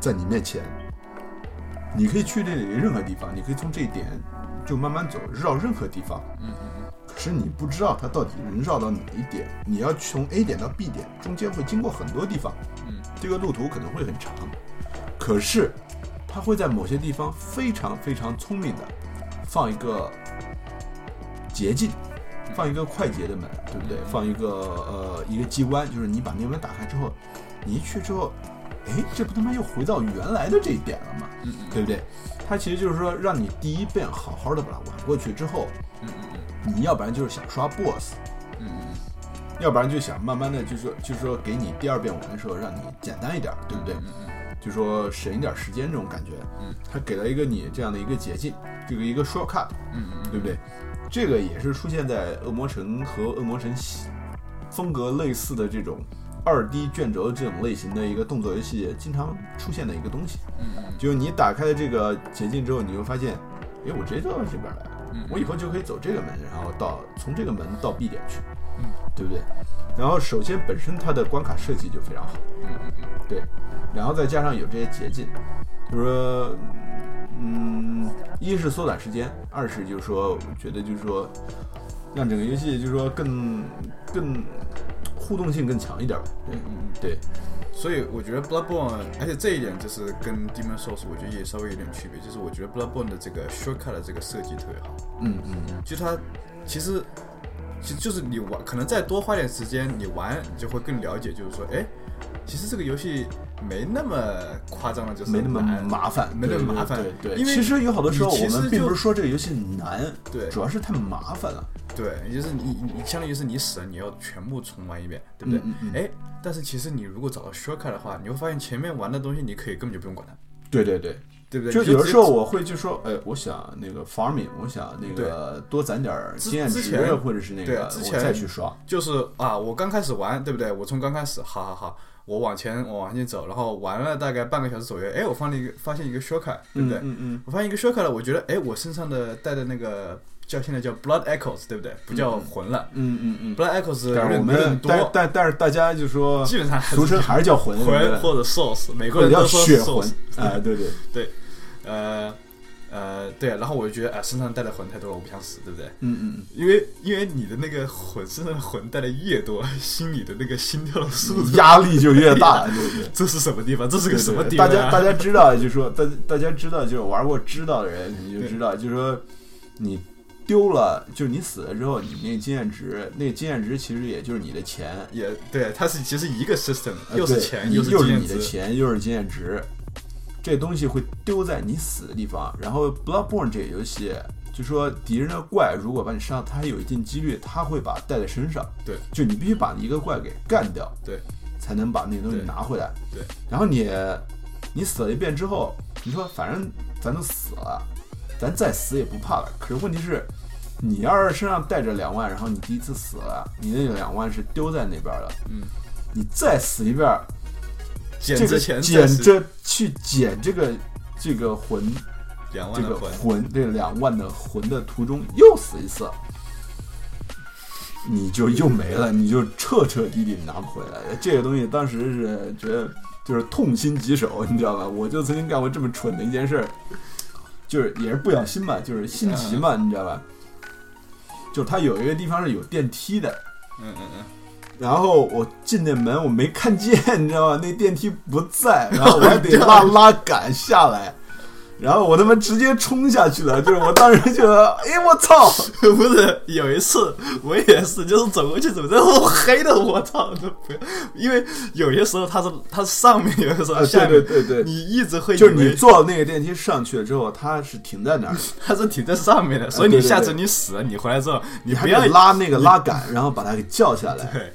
在你面前，你可以去这里任何地方，你可以从这一点就慢慢走，绕任何地方。嗯是你不知道它到底能绕到哪一点，你要从 A 点到 B 点，中间会经过很多地方，嗯这个路途可能会很长。可是它会在某些地方非常非常聪明的放一个捷径，放一个快捷的门，对不对？放一个呃一个机关，就是你把那个门打开之后，你一去之后，哎，这不他妈又回到原来的这一点了吗？对不对？它其实就是说，让你第一遍好好的把它玩过去之后，你要不然就是想刷 BOSS，嗯嗯要不然就想慢慢的就是说就是说给你第二遍玩的时候让你简单一点，对不对？嗯嗯就说省一点时间这种感觉。嗯，他给了一个你这样的一个捷径，这个一个 shortcut，嗯嗯对不对？这个也是出现在恶魔城和恶魔城系风格类似的这种二 D 卷轴这种类型的一个动作游戏经常出现的一个东西。嗯嗯就是你打开了这个捷径之后，你会发现，哎，我直接就到这边来了，嗯我以后就可以走这个门，然后到从这个门到 B 点去，嗯，对不对？然后首先本身它的关卡设计就非常好，嗯嗯嗯对，然后再加上有这些捷径，就是说，嗯，一是缩短时间，二是就是说，我觉得就是说，让整个游戏就是说更更互动性更强一点吧。对嗯嗯。对，所以我觉得 Bloodborne，而且这一点就是跟 Demon Souls 我觉得也稍微有点区别，就是我觉得 Bloodborne 的这个 shortcut 的这个设计特别好，嗯嗯嗯，就它其实其实就是你玩，可能再多花点时间，你玩你就会更了解，就是说，哎，其实这个游戏没那么夸张了，就是没那么麻烦，没那么麻烦对对，因为其实有好多时候我们并不是说这个游戏难，对主要是太麻烦了。对，也就是你你相当于是你死了，你要全部重玩一遍，对不对？哎，但是其实你如果找到 shortcut 的话，你会发现前面玩的东西你可以根本就不用管它，对对对，对不对？就有的时候我会就说，哎，我想那个 farming，我想那个多攒点经验值，或者是那个我再去刷。就是啊，我刚开始玩，对不对？我从刚开始，好好好，我往前我往前走，然后玩了大概半个小时左右，哎，我发了一个发现一个 shortcut，对不对？嗯嗯我发现一个 shortcut 了，我觉得，哎，我身上的带的那个叫现在叫 blood echoes，对不对？不叫魂了、嗯嗯嗯。b l o o d echoes 有但是我点有点们但，但但是大家就说，基本上俗称还是叫魂，魂或者 souls，美国或者叫人都说血魂。哎，对 对，呃呃，对，然后我就觉得，啊、身上带的魂太多了，我不想死，对不对？嗯嗯因为因为你的那个魂身上的魂带的越多，心里的那个心跳的速嗯，度压力就越大，对不对？这是什么地方？这是个什么地方、啊？大家大家知道，就说大大家知道，就是玩过知道的人你就知道，就是说你丢了，就是你死了之后，你那个经验值，那个经验值其实也就是你的钱，也对，它是其实一个 system，又是钱，你又是你的。钱，又是经验值，这东西会丢在你死的地方。然后 Bloodborne 这个游戏，就说敌人的怪如果把你伤，它还有一定几率，他会把带在身上。对，就你必须把一个怪给干掉，对，才能把那个东西拿回来。对，然后你你死了一遍之后，你说反正咱都死了，咱再死也不怕了。可是问题是。你要是身上带着两万，然后你第一次死了，你那两万是丢在那边了，嗯，你再死一遍，这个捡着去捡这个这个魂，这个两万的魂，魂这两万的魂的途中又死一次，你就又没了，你就彻彻底底拿不回来。这个东西当时是觉得就是痛心疾首，你知道吧？我就曾经干过这么蠢的一件事儿，就是也是不小心嘛，就是心急嘛，你知道吧？就是它有一个地方是有电梯的，嗯嗯嗯，然后我进那门，我没看见，你知道吗？那电梯不在，然后我还得拉拉杆下来，然后我他妈直接冲下去了，就是我当时就，哎我操！不是有一次我也是，就是走过去怎么着，我黑的我操不要，因为有些时候它是它是上面，有的时候啊，下面，对对对对，你一直会就是你坐那个电梯上去了之后，它是停在那儿，它是停在上面的，所以你下次你死了，你回来之后你不要得拉那个拉杆，然后把它给叫下来。对。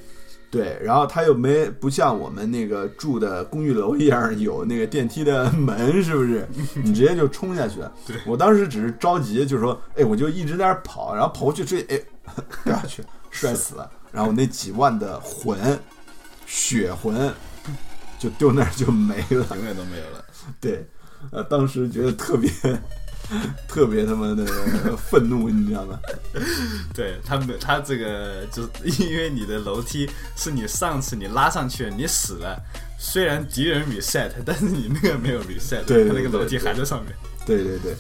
对，然后它又没不像我们那个住的公寓楼一样有那个电梯的门，是不是？你直接就冲下去了。对我当时只是着急，就是说，哎，我就一直在那儿跑，然后跑过去追，哎，掉下去，摔死了。然后那几万的魂，血魂，就丢那儿就没了。永远都没有了。对，呃，当时觉得特别 特别他妈的愤怒，你知道吗？对他们，他这个就是因为你的楼梯是你上次你拉上去，你死了，虽然敌人 reset，但是你那个没有 reset，对对他那个楼梯还在上面。对对对，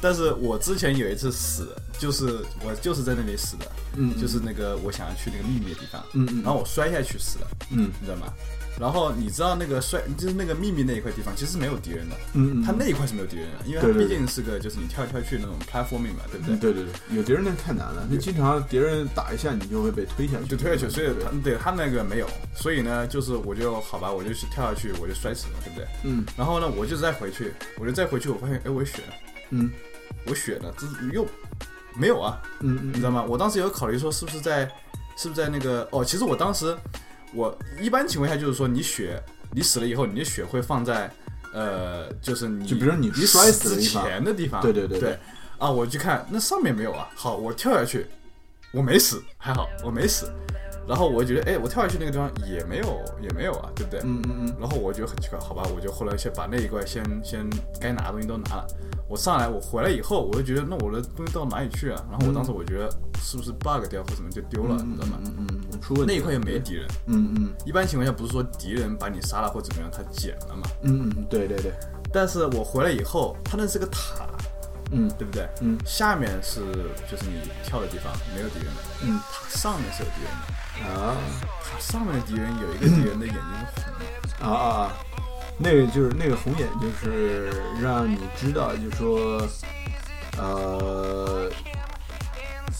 但是我之前有一次死，就是我就是在那里死的，嗯就是那个我想要去那个秘密的地方，嗯嗯然后我摔下去死了，嗯你知道吗？然后你知道那个摔就是那个秘密那一块地方其实是没有敌人的，嗯嗯，它那一块是没有敌人的，因为它对对。毕竟是个就是你跳来跳去那种 platforming 嘛，对不对？嗯对对对，有敌人那太难了，那经常敌人打一下你就会被推下去，就推下去，所以对他对他那个没有，所以呢，就是我就好吧，我就去跳下去，我就摔死了，对不对？嗯。然后呢，我就再回去，我就再回去，我发现，哎，我血。了，嗯。我血了，这是又没有啊，嗯嗯，你知道吗？我当时有考虑说，是不是在，是不是在那个哦，其实我当时，我一般情况下就是说，你血，你死了以后，你的血会放在，呃，就是你，就比如说你你摔死之前的地方，对对对对。对，啊，我去看那上面没有啊，好，我跳下去，我没死，还好，我没死，然后我觉得，哎，我跳下去那个地方也没有，也没有啊，对不对？嗯嗯嗯然后我觉得很奇怪，好吧，我就后来先把那一块先先该拿的东西都拿了。我上来，我回来以后，我就觉得那我的东西到哪里去啊？然后我当时我觉得是不是 bug 掉或什么就丢了，你知道吗？嗯嗯嗯，出问题那一块又没敌人，嗯嗯一般情况下不是说敌人把你杀了或怎么样，他捡了嘛？嗯嗯，对对对，但是我回来以后，他那是个塔，嗯对不对？嗯下面是就是你跳的地方，没有敌人的。嗯塔上面是有敌人的，啊它上面的敌人有一个敌人的眼睛是红的。啊啊啊，那个就是那个红眼，就是让你知道，就是说，呃，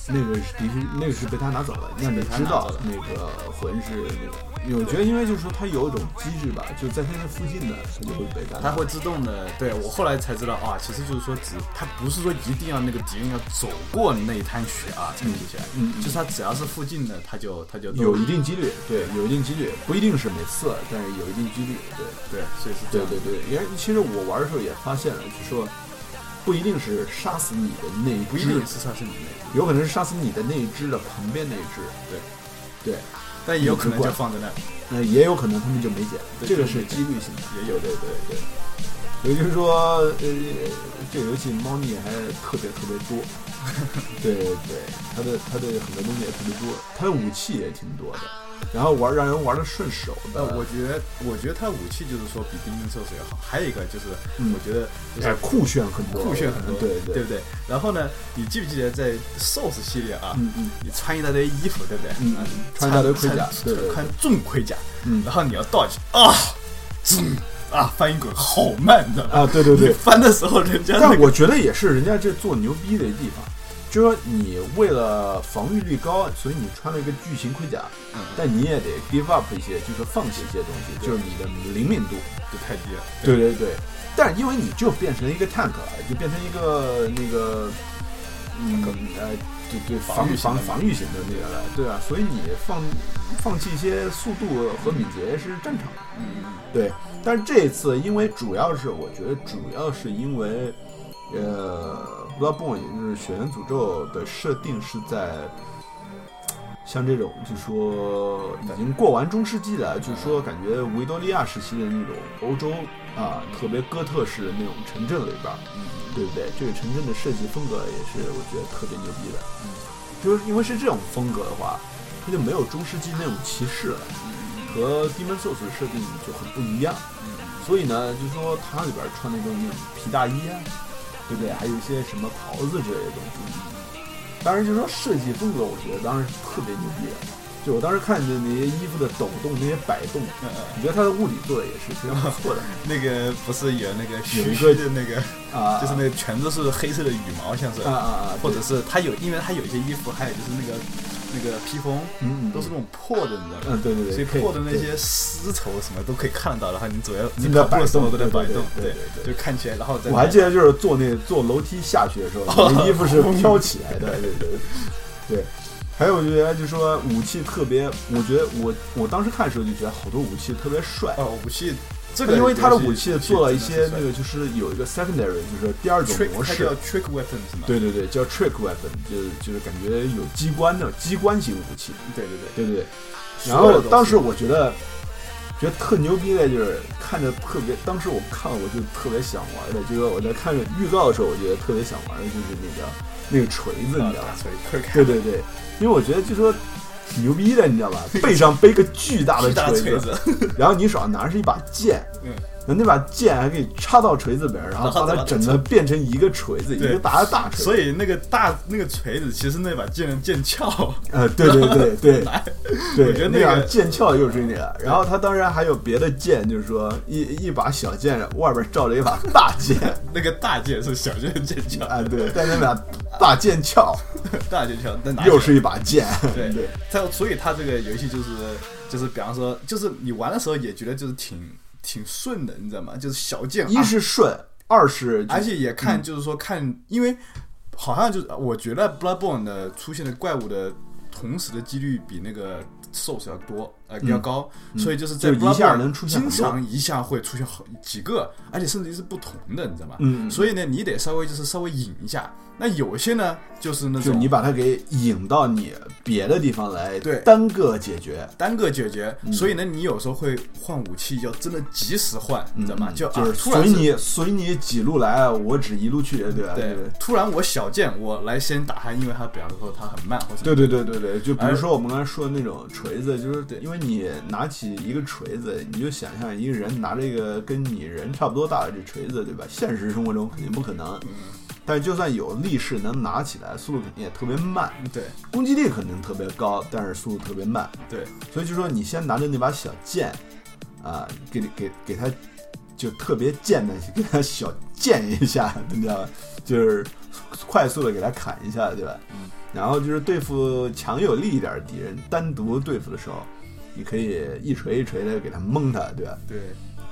那个是的确，那个是被他拿走了，让你知道了那个魂是那个。我觉得，因为就是说，他有一种机制吧，就在他那附近的，他就会被它拿它会自动的，对我后来才知道啊，其实就是说只，他不是说一定要那个敌人要走过那一滩血啊才记起来，嗯嗯就是它只要是附近的，他就他就有一定几率，对，有一定几率，不一定是每次，但是有一定几率，对。对，所以是这样，对对对，因为其实我玩的时候也发现了，就说不一定是杀死你的那一只不一定，是杀死你那有可能是杀死你的那一只的旁边那一只，对对，但也有可能就放在那儿，那也有可能他们就没捡，这个是几率性的，也有对对对。也就是说，呃，这个游戏猫腻还特别特别多，对对，它的它的很多东西也特别多，它的武器也挺多的，然后玩让人玩的顺手。的，呃，我觉得我觉得它武器就是说比冰冰射手要好，还有一个就是嗯。我觉得就是哎酷炫很多，酷炫很多，对对不对？然后呢，你记不记得在 Souls 系列啊，嗯嗯。你穿一大堆衣服，对不对？嗯啊穿一大堆盔甲穿对对对。穿重盔甲，嗯。然后你要 dodge 啊，嗯啊，翻译滚好慢，你知道吗？啊，对对对，翻的时候人家那个但我觉得也是人家这做牛逼的地方，就是说你为了防御力高，所以你穿了一个巨型盔甲，嗯。但你也得 give up 一些，就是放弃一些东西，就是你的灵敏度。就太低了，对。对对，但因为你就变成一个 tank 了，就变成一个那个，嗯呃，对对，防防御型的防防御型的那个了，对啊，所以你放放弃一些速度和敏捷是正常的。嗯，对，但是这一次，因为主要是我觉得主要是因为，呃，Bloodborne 也就是血缘诅咒的设定是在，像这种就是说已经过完中世纪了，就是说感觉维多利亚时期的那种欧洲啊，特别哥特式的那种城镇里边儿，对不对？这个城镇的设计风格也是我觉得特别牛逼的，就是因为是这种风格的话，它就没有中世纪那种骑士了。和 Demon Souls 的设定就很不一样，所以呢，就是说它里边穿那种那种皮大衣啊，对不对？还有一些什么袍子之类的东西。当然，就是说设计风格，我觉得当然是特别牛逼的。就我当时看着那些衣服的抖动、那些摆动，嗯嗯我觉得它的物理做的也是非常不错的那个不是有那个有虚一个虚的那个，啊，就是那个全都是黑色的羽毛，像是啊啊啊，或者是它有，因为它有一些衣服，还有就是那个那个披风，嗯嗯都是那种破的，你知道吗？嗯对对对，所以破的那些丝绸什么都可以看得到，然后你左右你跑步的时候摆动都在摆动，对对就看起来，然后在我还记得就是坐那坐楼梯下去的时候，你的衣服是飘起来的，对对对对。还有我觉得就是说武器特别，我觉得我我当时看的时候就觉得好多武器特别帅，哦武器，这个因为它的武器做了一些那个就是有一个 secondary，就是第二种模式叫，trick weapons 嘛？对对对，叫 trick weapon，就是就是感觉有机关的机关型武器，对对对，对对对。然后当时我觉得觉得特牛逼的，就是看着特别，当时我看我就特别想玩的，就是我在看预告的时候，我觉得特别想玩的就是那个那个锤子，你知道吧啊？锤 quick 对对对，因为我觉得就说挺牛逼的，你知道吧？背上背个巨大的 锤锤子，然后你手上拿着是一把剑，嗯然后那把剑还可以插到锤子里边，然后 把它整个变成一个锤子，一对个大大锤。所以那个大那个锤子其实那把剑的剑鞘，呃，对对对 对对，我觉得那那把剑鞘又是那个，然后他当然还有别的剑，就是说一一把小剑外边罩着一把大剑 那个大剑是小剑的剑鞘，啊，对，但那把大剑鞘大剑鞘，但又是一把剑，对对，他所以他这个游戏就是就是，比方说，就是你玩的时候也觉得就是挺挺顺的，你知道吗？就是小剑，一啊是顺，二是就而且也看就是说看，因为好像就是我觉得 Bloodborne 的出现的怪物的同时的几率比那个 Souls 要多，呃，比较高，所以就是在一下能出现经常一下会出现好几个，而且甚至是不同的，你知道吗？嗯嗯所以呢，你得稍微就是稍微引一下。那有些呢，就是那种就你把它给引到你别的地方来，对单个解决，单个解决，嗯所以呢，你有时候会换武器，要真的及时换，你知道吗？就嗯就是随你随你几路来，我只一路去，对吧？对，突然我小剑我来先打他，因为他比方说他很慢或者对对对对对，就比如说我们刚才说的那种锤子，就是对因为你拿起一个锤子，你就想象一个人拿着一个跟你人差不多大的这锤子，对吧？现实生活中肯定不可能，嗯但是就算有力士能拿起来，速度肯定也特别慢，对攻击力肯定特别高，但是速度特别慢。对所以就说你先拿着那把小剑，啊，给你给给他就特别贱的给他小剑一下，你知道吧？就是快速的给他砍一下，对吧？嗯。然后就是对付强有力一点的敌人，单独对付的时候，你可以一锤一锤的给他蒙他，对吧？对，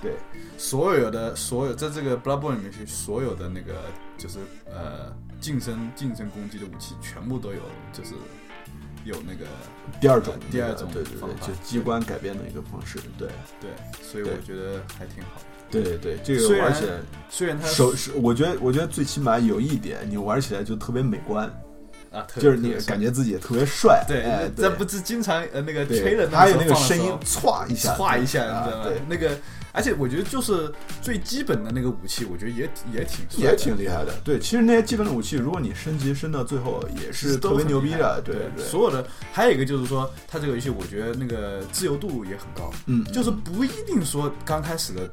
对，所有的所有在这个 Bloodborne 里面去，所有的那个就是呃近身近身攻击的武器，全部都有就是有那个第二种呃，第二种对对对，就机关改变的一个方式，对。对，所以我觉得还挺好。对对对，这个而且虽然它手是，我觉得我觉得最起码有一点，你玩起来就特别美观，啊，就是你感觉自己特别帅，对，哎，这不是经常呃那个对吹了，还有那个声音，歘一下，歘一下，你啊知道吗对？那个，而且我觉得就是最基本的那个武器，我觉得也也挺也挺厉害的。对，其实那些基本的武器，如果你升级升到最后，也是特别牛逼的。对对对，所有的还有一个就是说，它这个游戏我觉得那个自由度也很高，嗯，就是不一定说刚开始的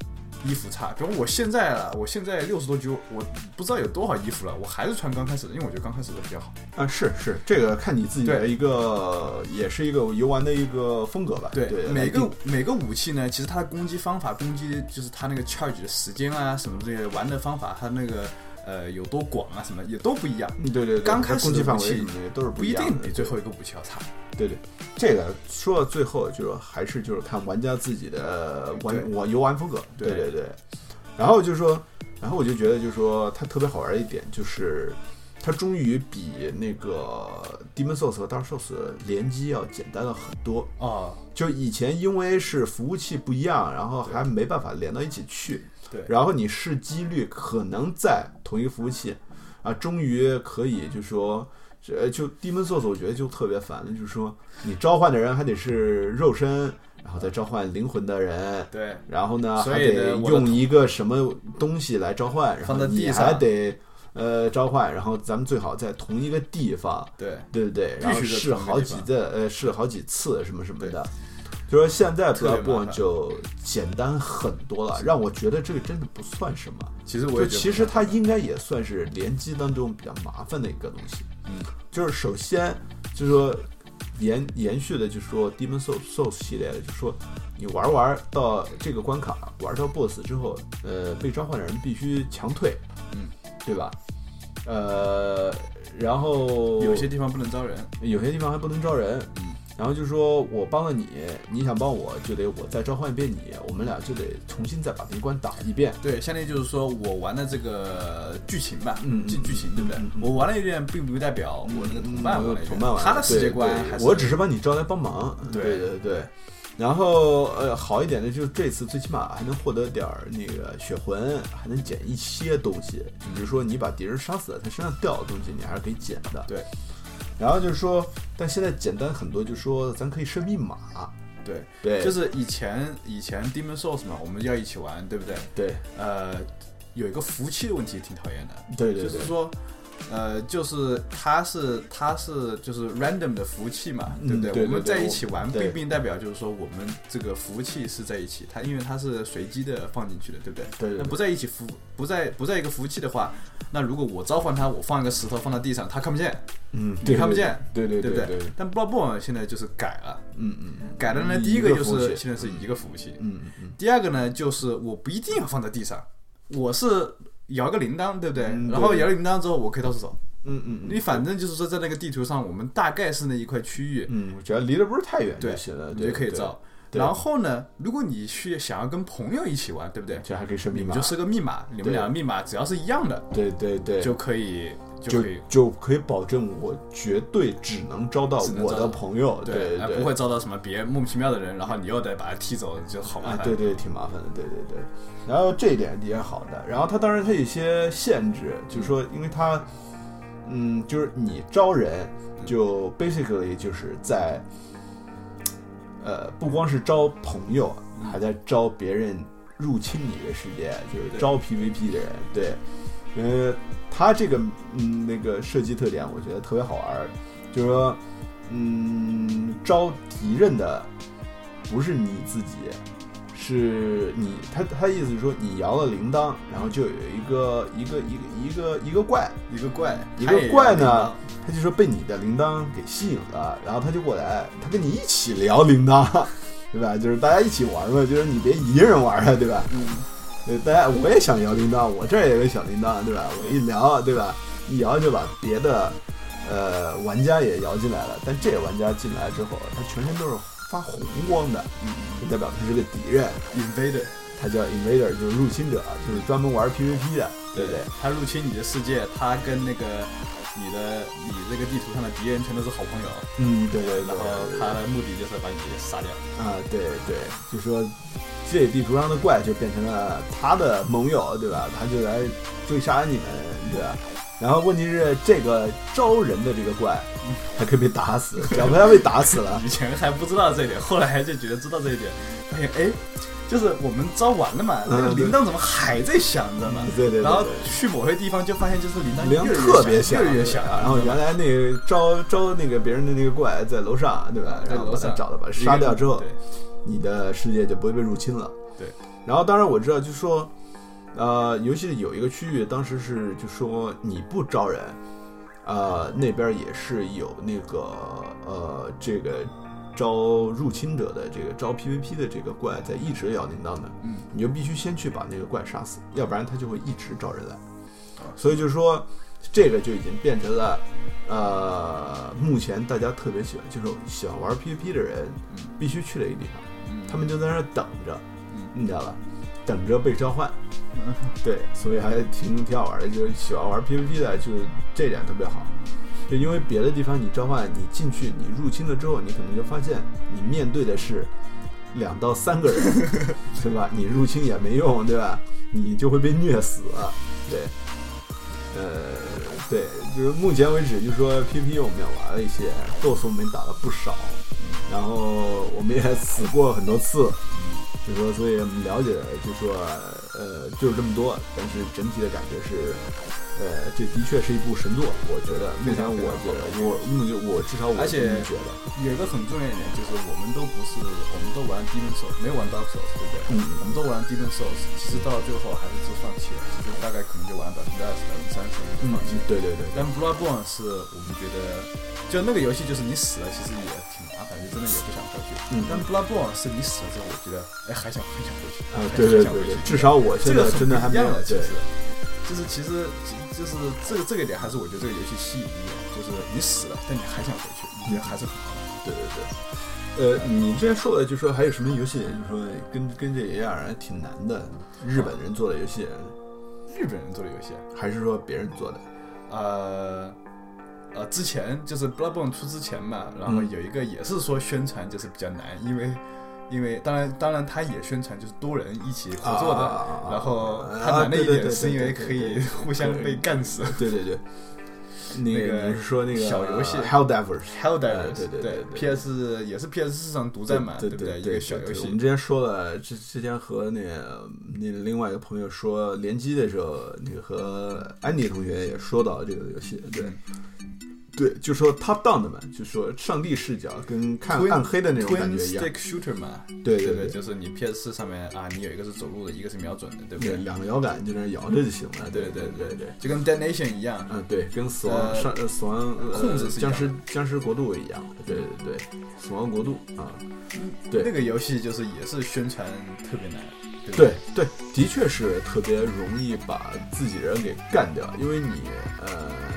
衣服差，比如我现在啊，我现在六十多级，我不知道有多少衣服了，我还是穿刚开始的，因为我觉得刚开始的比较好。啊，是是，这个看你自己的对一个，也是一个游玩的一个风格吧。对，每个每个武器呢，其实它的攻击方法、攻击就是它那个 charge 的时间啊，什么这些玩的方法，它那个呃有多广啊，什么也都不一样，嗯对对对，刚开始攻击范围什么的都是不一一样的定比最后一个武器要差。对对，这个说到最后，就是还是就是看玩家自己的玩玩游玩风格。对对对对，然后就是说，然后我就觉得就是说，它特别好玩的一点就是，它终于比那个 Demon Souls 和 Dark Souls 联机要简单了很多。啊，就以前因为是服务器不一样，然后还没办法连到一起去，对然后你试几率可能在同一个服务器啊，终于可以就说。呃，就 Demon Souls，我觉得就特别烦的，就是说你召唤的人还得是肉身，然后再召唤灵魂的人，对然后呢还得用一个什么东西来召唤，然后你上还得呃召唤，然后咱们最好在同一个地方，对对不对？然后试好几次，呃，试好几次什么什么的。就说现在特别麻 Bloodborne 就简单很多了，让我觉得这个真的不算什么。其实我就也其实它应该也算是联机当中比较麻烦的一个东西。嗯，就是首先就是说延延续的，就是说 Demon Souls Souls 系列的，就是说你玩玩到这个关卡，玩到 BOSS 之后，呃，被召唤的人必须强退，嗯，对吧？呃，然后有些地方不能招人，有些地方还不能招人，嗯，然后就说我帮了你，你想帮我就得我再召唤一遍你，我们俩就得重新再把那关打一遍。对，相当于就是说我玩的这个剧情吧，剧剧情对不对？我玩了一遍，并不代表我那个同伴玩了一遍，同伴玩他的世界观还是我只是帮你招来帮忙。对对对对。然后呃，好一点的就是这次最起码还能获得点儿那个血魂，还能捡一些东西。比如说你把敌人杀死了，他身上掉的东西你还是可以捡的。对。然后就是说，但现在简单很多，就是说咱可以设密码。对，对，就是以前以前 Demon Souls 嘛，我们要一起玩，对不对？对呃，有一个服务器的问题挺讨厌的，对对对就是说，呃，就是它是它是就是 random 的服务器嘛，嗯对不对？对对我们在一起玩，不对一定代表就是说我们这个服务器是在一起，它因为它是随机的放进去的，对不对？对那不在一起服不在不在一个服务器的话，那如果我召唤它，我放一个石头放到地上，它看不见，嗯，你对看不见，对对对不对对？但 Bloodborne 现在就是改了，嗯嗯嗯，改了呢，第一个就是现在是一个服务器，嗯嗯嗯，第二个呢，就是我不一定要放在地上，我是摇个铃铛，对不对？嗯然后对摇铃铛之后，我可以到处走。嗯嗯嗯，你反正就是说，在那个地图上，我们大概是那一块区域，嗯，只要离得不是太远对就行了，你对对就可以造。然后呢，如果你去想要跟朋友一起玩，对不对？这还可以设密码，你们就设个密码，你们对俩的密码只要是一样的，对对对，就可以就就可以保证我绝对只能招到我的朋友，对对，而不会招到什么别莫名其妙的人，然后你又得把他踢走，就好麻啊，烦。对对，挺麻烦的，对对对。然后这一点也好的。然后他当然他有一些限制，就是说，因为他，嗯，就是你招人，就 basically 就是在，呃，不光是招朋友，还在招别人入侵你的世界，就是招 PVP 的人，对。呃，它这个嗯那个设计特点，我觉得特别好玩儿，就是说，嗯，招敌人的不是你自己，是你他他意思是说，你摇了铃铛，然后就有一个一个一个一个一个怪，一个怪，一个怪呢，他就说被你的铃铛给吸引了，然后他就过来，他跟你一起聊铃铛，对吧？就是大家一起玩嘛，就是你别一个人玩啊，对吧？嗯，对，大家我也想摇铃铛，我这儿也有个小铃铛，对吧？我一摇，对吧？一摇就把别的呃玩家也摇进来了，但这个玩家进来之后，他全身都是发红光的，嗯就代表他是个敌人，，invader，他叫 invader，就是入侵者，就是专门玩 PVP 的，对不对？他入侵你的世界，他跟那个你的你这个地图上的敌人全都是好朋友，嗯，对对对。然后他的目的就是把你杀掉。啊，对对，就说这地图上的怪就变成了他的盟友，对吧？他就来追杀你们，对吧？然后问题是，这个招人的这个怪，还可以被打死，只要不要被打死了，以前还不知道这一点，后来就觉得知道这一点，发现哎，就是我们招完了嘛，那个铃铛怎么还在响着呢？对对对然后去某些地方就发现就是铃铛铃特别响，越来越响啊。然后原来那个招招那个别人的那个怪在楼上，对吧？然后在楼上把他找到，把他杀掉之后，你的世界就不会被入侵了。对，然后当然我知道，就是说，呃，游戏里有一个区域，当时是就说你不招人，呃，那边也是有那个呃这个招入侵者的这个招 PVP 的这个怪在一直摇铃铛的，嗯，你就必须先去把那个怪杀死，要不然他就会一直招人来。所以就是说，这个就已经变成了，呃，目前大家特别喜欢，就是喜欢玩 PVP 的人嗯必须去的一个地方。嗯他们就在那儿等着，嗯你知道吧？等着被召唤。嗯对，所以还挺挺好玩的。就是喜欢玩 PVP 的，就这点特别好。就因为别的地方你召唤，你进去，你入侵了之后，你可能就发现你面对的是两到三个人，对吧？你入侵也没用，对吧？你就会被虐死。对，呃，对，就是目前为止，就说 PVP 我们也玩了一些，BOSS 我们也打了不少，然后我们也死过很多次。就说，所以我们了解的就说，呃，就是这么多，但是整体的感觉是，呃，这的确是一部神作，我觉得。目前我觉得，我目前我至少我而且觉得，有一个很重要一点就是，我们都不是，我们都玩 Demon Souls，没有玩 Dark Souls，对不对？嗯我们都玩 Demon Souls，其实到最后还是就放弃了，其实大概可能就玩百分之二十、百分之三十就嗯放弃了。，对对对，但 Bloodborne 是我们觉得，就那个游戏就是你死了，其实也挺麻烦，就真的也不想回去。嗯但 Bloodborne 是你死了之后，我觉得哎还想很想回去啊，还对对想回去对对，至少我现在这个很真的还没有不一样的，其对实，就是其实就是这个这个点还是我觉得这个游戏吸引力的，就是你死了，但你还想回去，你觉得还是很好玩。对对对。呃，你之前说的，就说还有什么游戏，就说跟跟这一样，还挺难的，日本人做的游戏，日本人做的游戏，还是说别人做的？呃。呃，之前就是 Bloodborne 出之前嘛，然后嗯有一个也是说宣传就是比较难，因为因为当然当然他也宣传就是多人一起合作的，啊然后啊它难的一点是因为可以互相被干死。对对对，那那个说那个小游戏 Hell Divers？Hell 哎 Divers，对对对对 PS 也是 PS 市场独占嘛，对不对？对一个小游戏对我们，之前说了，之之前和那个那另外一个朋友说联机的时候，那个和安迪同学也说到这个游戏，对。对，就说 top down 的嘛，就说上帝视角跟看暗黑的那种感 Twin 觉一样。Stick Shooter 嘛，对对对，就是你 PS 四上面啊，你有一个是走路的，一个是瞄准的，对不对，对？两个摇杆就在那摇着就行了。对对对对对。就跟 Dead Nation 一样，嗯，对，跟死亡呃上呃死亡呃控制僵尸僵尸国度一样，对对对，死亡国度啊，对那个游戏就是也是宣传特别难，对对对，的确是特别容易把自己人给干掉，因为你呃，你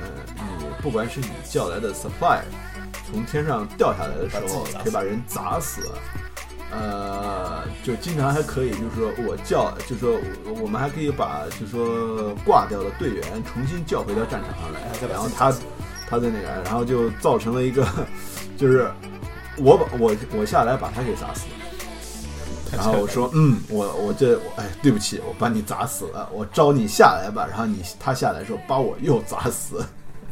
不管是你叫来的 supply 从天上掉下来的时候可以把人砸死。呃，就经常还可以，就是说我叫，就是说我我们还可以把，就是说挂掉的队员重新叫回到战场上来然后他他在那个，然后就造成了一个，就是我把我我下来把他给砸死。然后我说，嗯，我我这我哎，对不起，我把你砸死了，我招你下来吧。然后你他下来的时候把我又砸死，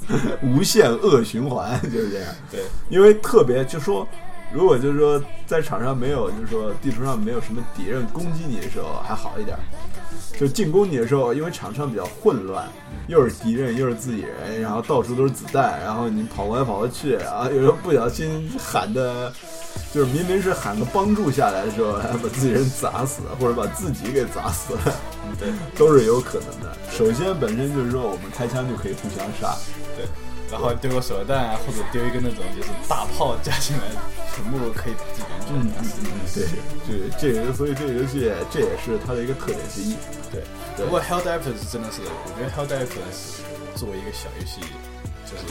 无限恶循环 就是这样。对，因为特别就说，如果就是说在场上没有，就是说地图上没有什么敌人攻击你的时候还好一点，就进攻你的时候，因为场上比较混乱，又是敌人又是自己人，然后到处都是子弹，然后你跑过来跑过去，然后有时候不小心喊的。就是明明是喊个帮助下来的时候，还把自己人砸死，或者把自己给砸死了，对都是有可能的。首先，本身就是说我们开枪就可以互相杀，对，然后丢个手榴弹啊，或者丢一个那种就是大炮加进来，全部可以把自己人全打死。对，这这个，所以这个游戏这也是它的一个特点之一。对，对不过 Hell Divers 真的是，我觉得 Hell Divers 作为一个小游戏，就是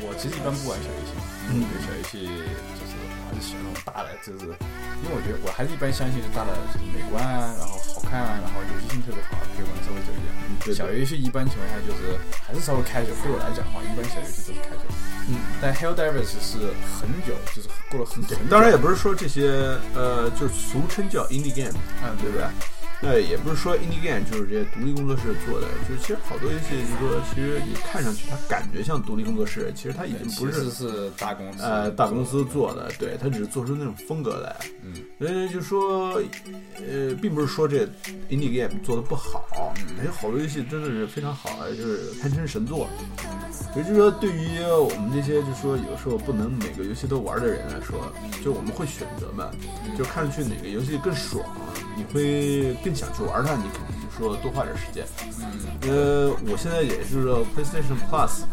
我其实一般不玩小游戏，因为我觉得小游戏就是喜欢那种大的，就是因为我觉得我还是一般相信是大的，就是美观啊，然后好看啊，然后游戏性特别好，可以玩稍微久一点。对小游戏一般情况下就是还是稍微开久，对我来讲的话，一般小游戏都是开久。嗯，但 Hell Divers 是很久，就是过了很很久。当然也不是说这些呃，就是俗称叫 indie game，嗯，对不对？那也不是说 indie game 就是这些独立工作室做的，就是其实好多游戏，就是说其实你看上去它感觉像独立工作室，其实它已经不是是大公司，呃大公司做的，对，它只是做出那种风格来。嗯，呃，就说，呃，并不是说这 indie game 做的不好，有好多游戏真的是非常好，就是堪称神作。也就是说，对于我们这些就说有时候不能每个游戏都玩的人来说，就我们会选择嘛，就看上去哪个游戏更爽，你会更想去玩它，你肯定就说多花点时间。嗯，呃，我现在也是说 PlayStation Plus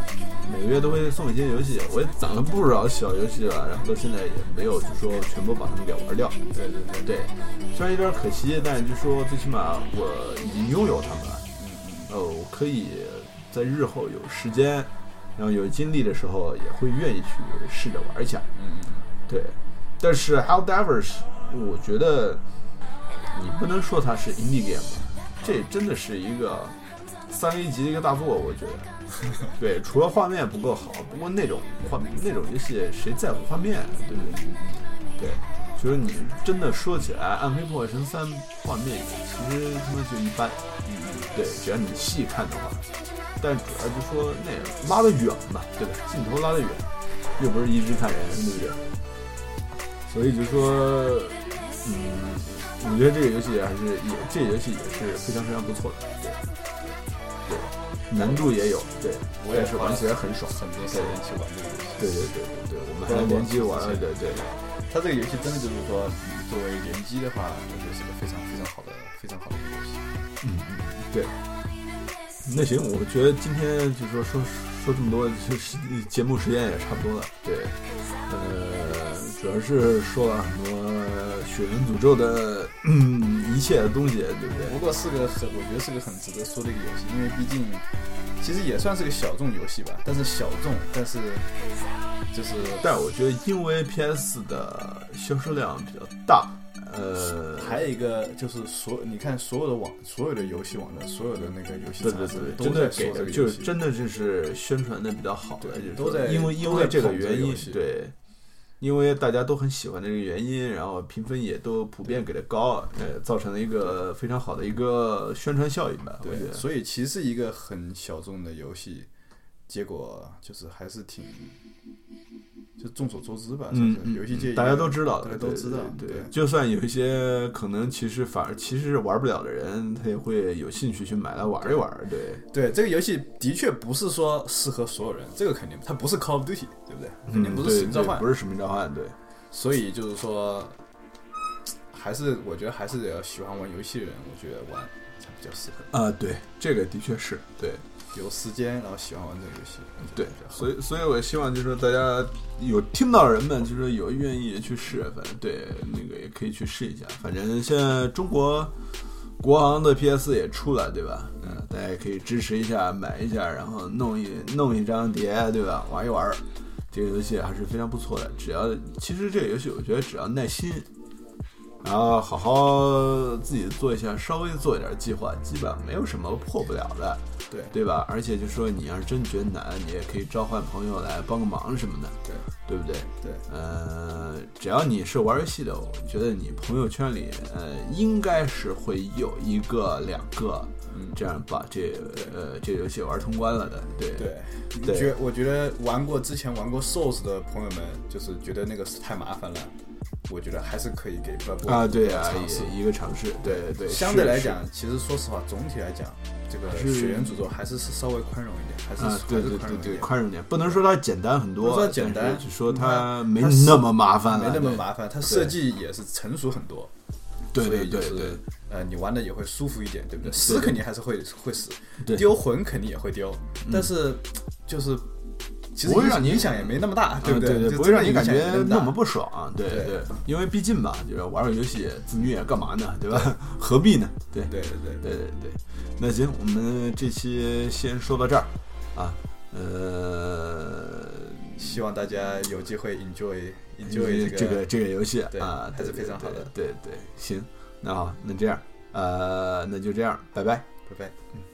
每个月都会送一些游戏，我也攒了不少小游戏了，然后到现在也没有就说全部把它们给玩掉。对对对对，虽然有点可惜，但就说最起码我已经拥有它们了。呃，我可以在日后有时间，然后有精力的时候，也会愿意去试着玩一下。嗯对，但是 How Divers，我觉得你不能说它是 indie game 吧，这真的是一个三 A 级的一个大作，我觉得。对，除了画面不够好，不过那种画那种游戏谁在乎画面，啊对不对？对，就是你真的说起来，《暗黑破坏神三》画面其实他妈就一般。嗯对，只要你细看的话，但主要就说那个拉得远嘛，对吧？镜头拉得远，又不是一直看人，对不对？所以就说，嗯，我觉得这个游戏还是也，这个游戏也是非常非常不错的，对，对，难度也有，对，我也是玩起来很爽，很多时间去玩这个游戏。对对对对对，我们还联机玩了，对对。它这个游戏真的就是说，作为联机的话，我觉得是个非常非常好的、非常好的一个游戏。嗯嗯，对。那行，我觉得今天就是说说说这么多，就是节目时间也差不多了。对，呃，主要是说了很多血缘诅咒的嗯一切的东西，对不对？不过是个很，我觉得是个很值得说的一个游戏，因为毕竟其实也算是个小众游戏吧，但是小众，但是就是但我觉得，因为 PS 的销售量比较大，呃，还有一个就是所你看所有的网所有的游戏网站所有的那个游戏对对杂志对，都在真的给的就说这个游戏，是真的就是宣传的比较好的，对就是都在因为因为这个原因，对，因为大家都很喜欢这个原因，然后评分也都普遍给的高，呃，造成了一个非常好的一个宣传效应吧，对，所以其实一个很小众的游戏，结果就是还是挺，就众所周知吧，嗯算是游戏界大家都知道，大家都知道，对对就算有一些可能其实反而其实是玩不了的人，他也会有兴趣去买来玩一玩。对，对，这个游戏的确不是说适合所有人，这个肯定它不是 Call of Duty，对不对？肯定不是使命召唤，对不是使命召唤，对，所以就是说，还是我觉得还是得要喜欢玩游戏的人，我觉得玩才比较适合。啊，对，这个的确是对。有时间，然后喜欢玩这个游戏，对所以所以我希望就是说大家有听到人们，就是有愿意去试，反正对那个也可以去试一下。反正现在中国国行的 PS 也出了，对吧？嗯、大家也可以支持一下，买一下，然后弄一弄一张碟，对吧？玩一玩，这个游戏还是非常不错的。只要其实这个游戏，我觉得只要耐心。然后好好自己做一下，稍微做一点计划，基本上没有什么破不了的。对。对吧？而且就说你要是真觉得难，你也可以召唤朋友来帮个忙什么的，对。对不对？对。呃，只要你是玩游戏的，我觉得你朋友圈里呃应该是会有一个两个，嗯。这样把这呃这个游戏玩通关了的，对。对，对。觉我觉得玩过之前玩过 Souls 的朋友们，就是觉得那个是太麻烦了，我觉得还是可以给啊，对啊，尝试。也一个尝试，对对，相对来讲，其实说实话，总体来讲，这个是血缘诅咒还是是稍微宽容一点，还是啊，对还对对对，是宽容一点。宽容点，不能说它简单很多，不能说简单但是就说它没那么麻烦了，没那么对麻烦，它设计也是成熟很多。对对对对，呃，你玩的也会舒服一点，对不对？死对肯定还是会会死，对丢魂肯定也会丢，但是就是其实不会让你影响也没那么大，对不嗯对不会让你感觉那么不爽，对对对，因为毕竟吧，就是玩玩游戏自虐干嘛呢，对吧？何必呢？对对对对对对对，那行，我们这期先说到这儿啊，呃，希望大家有机会 enjoy enjoy 这个个这个游戏啊，还是非常好的对对对，行，那好，那这样，呃，那就这样，拜拜。拜拜。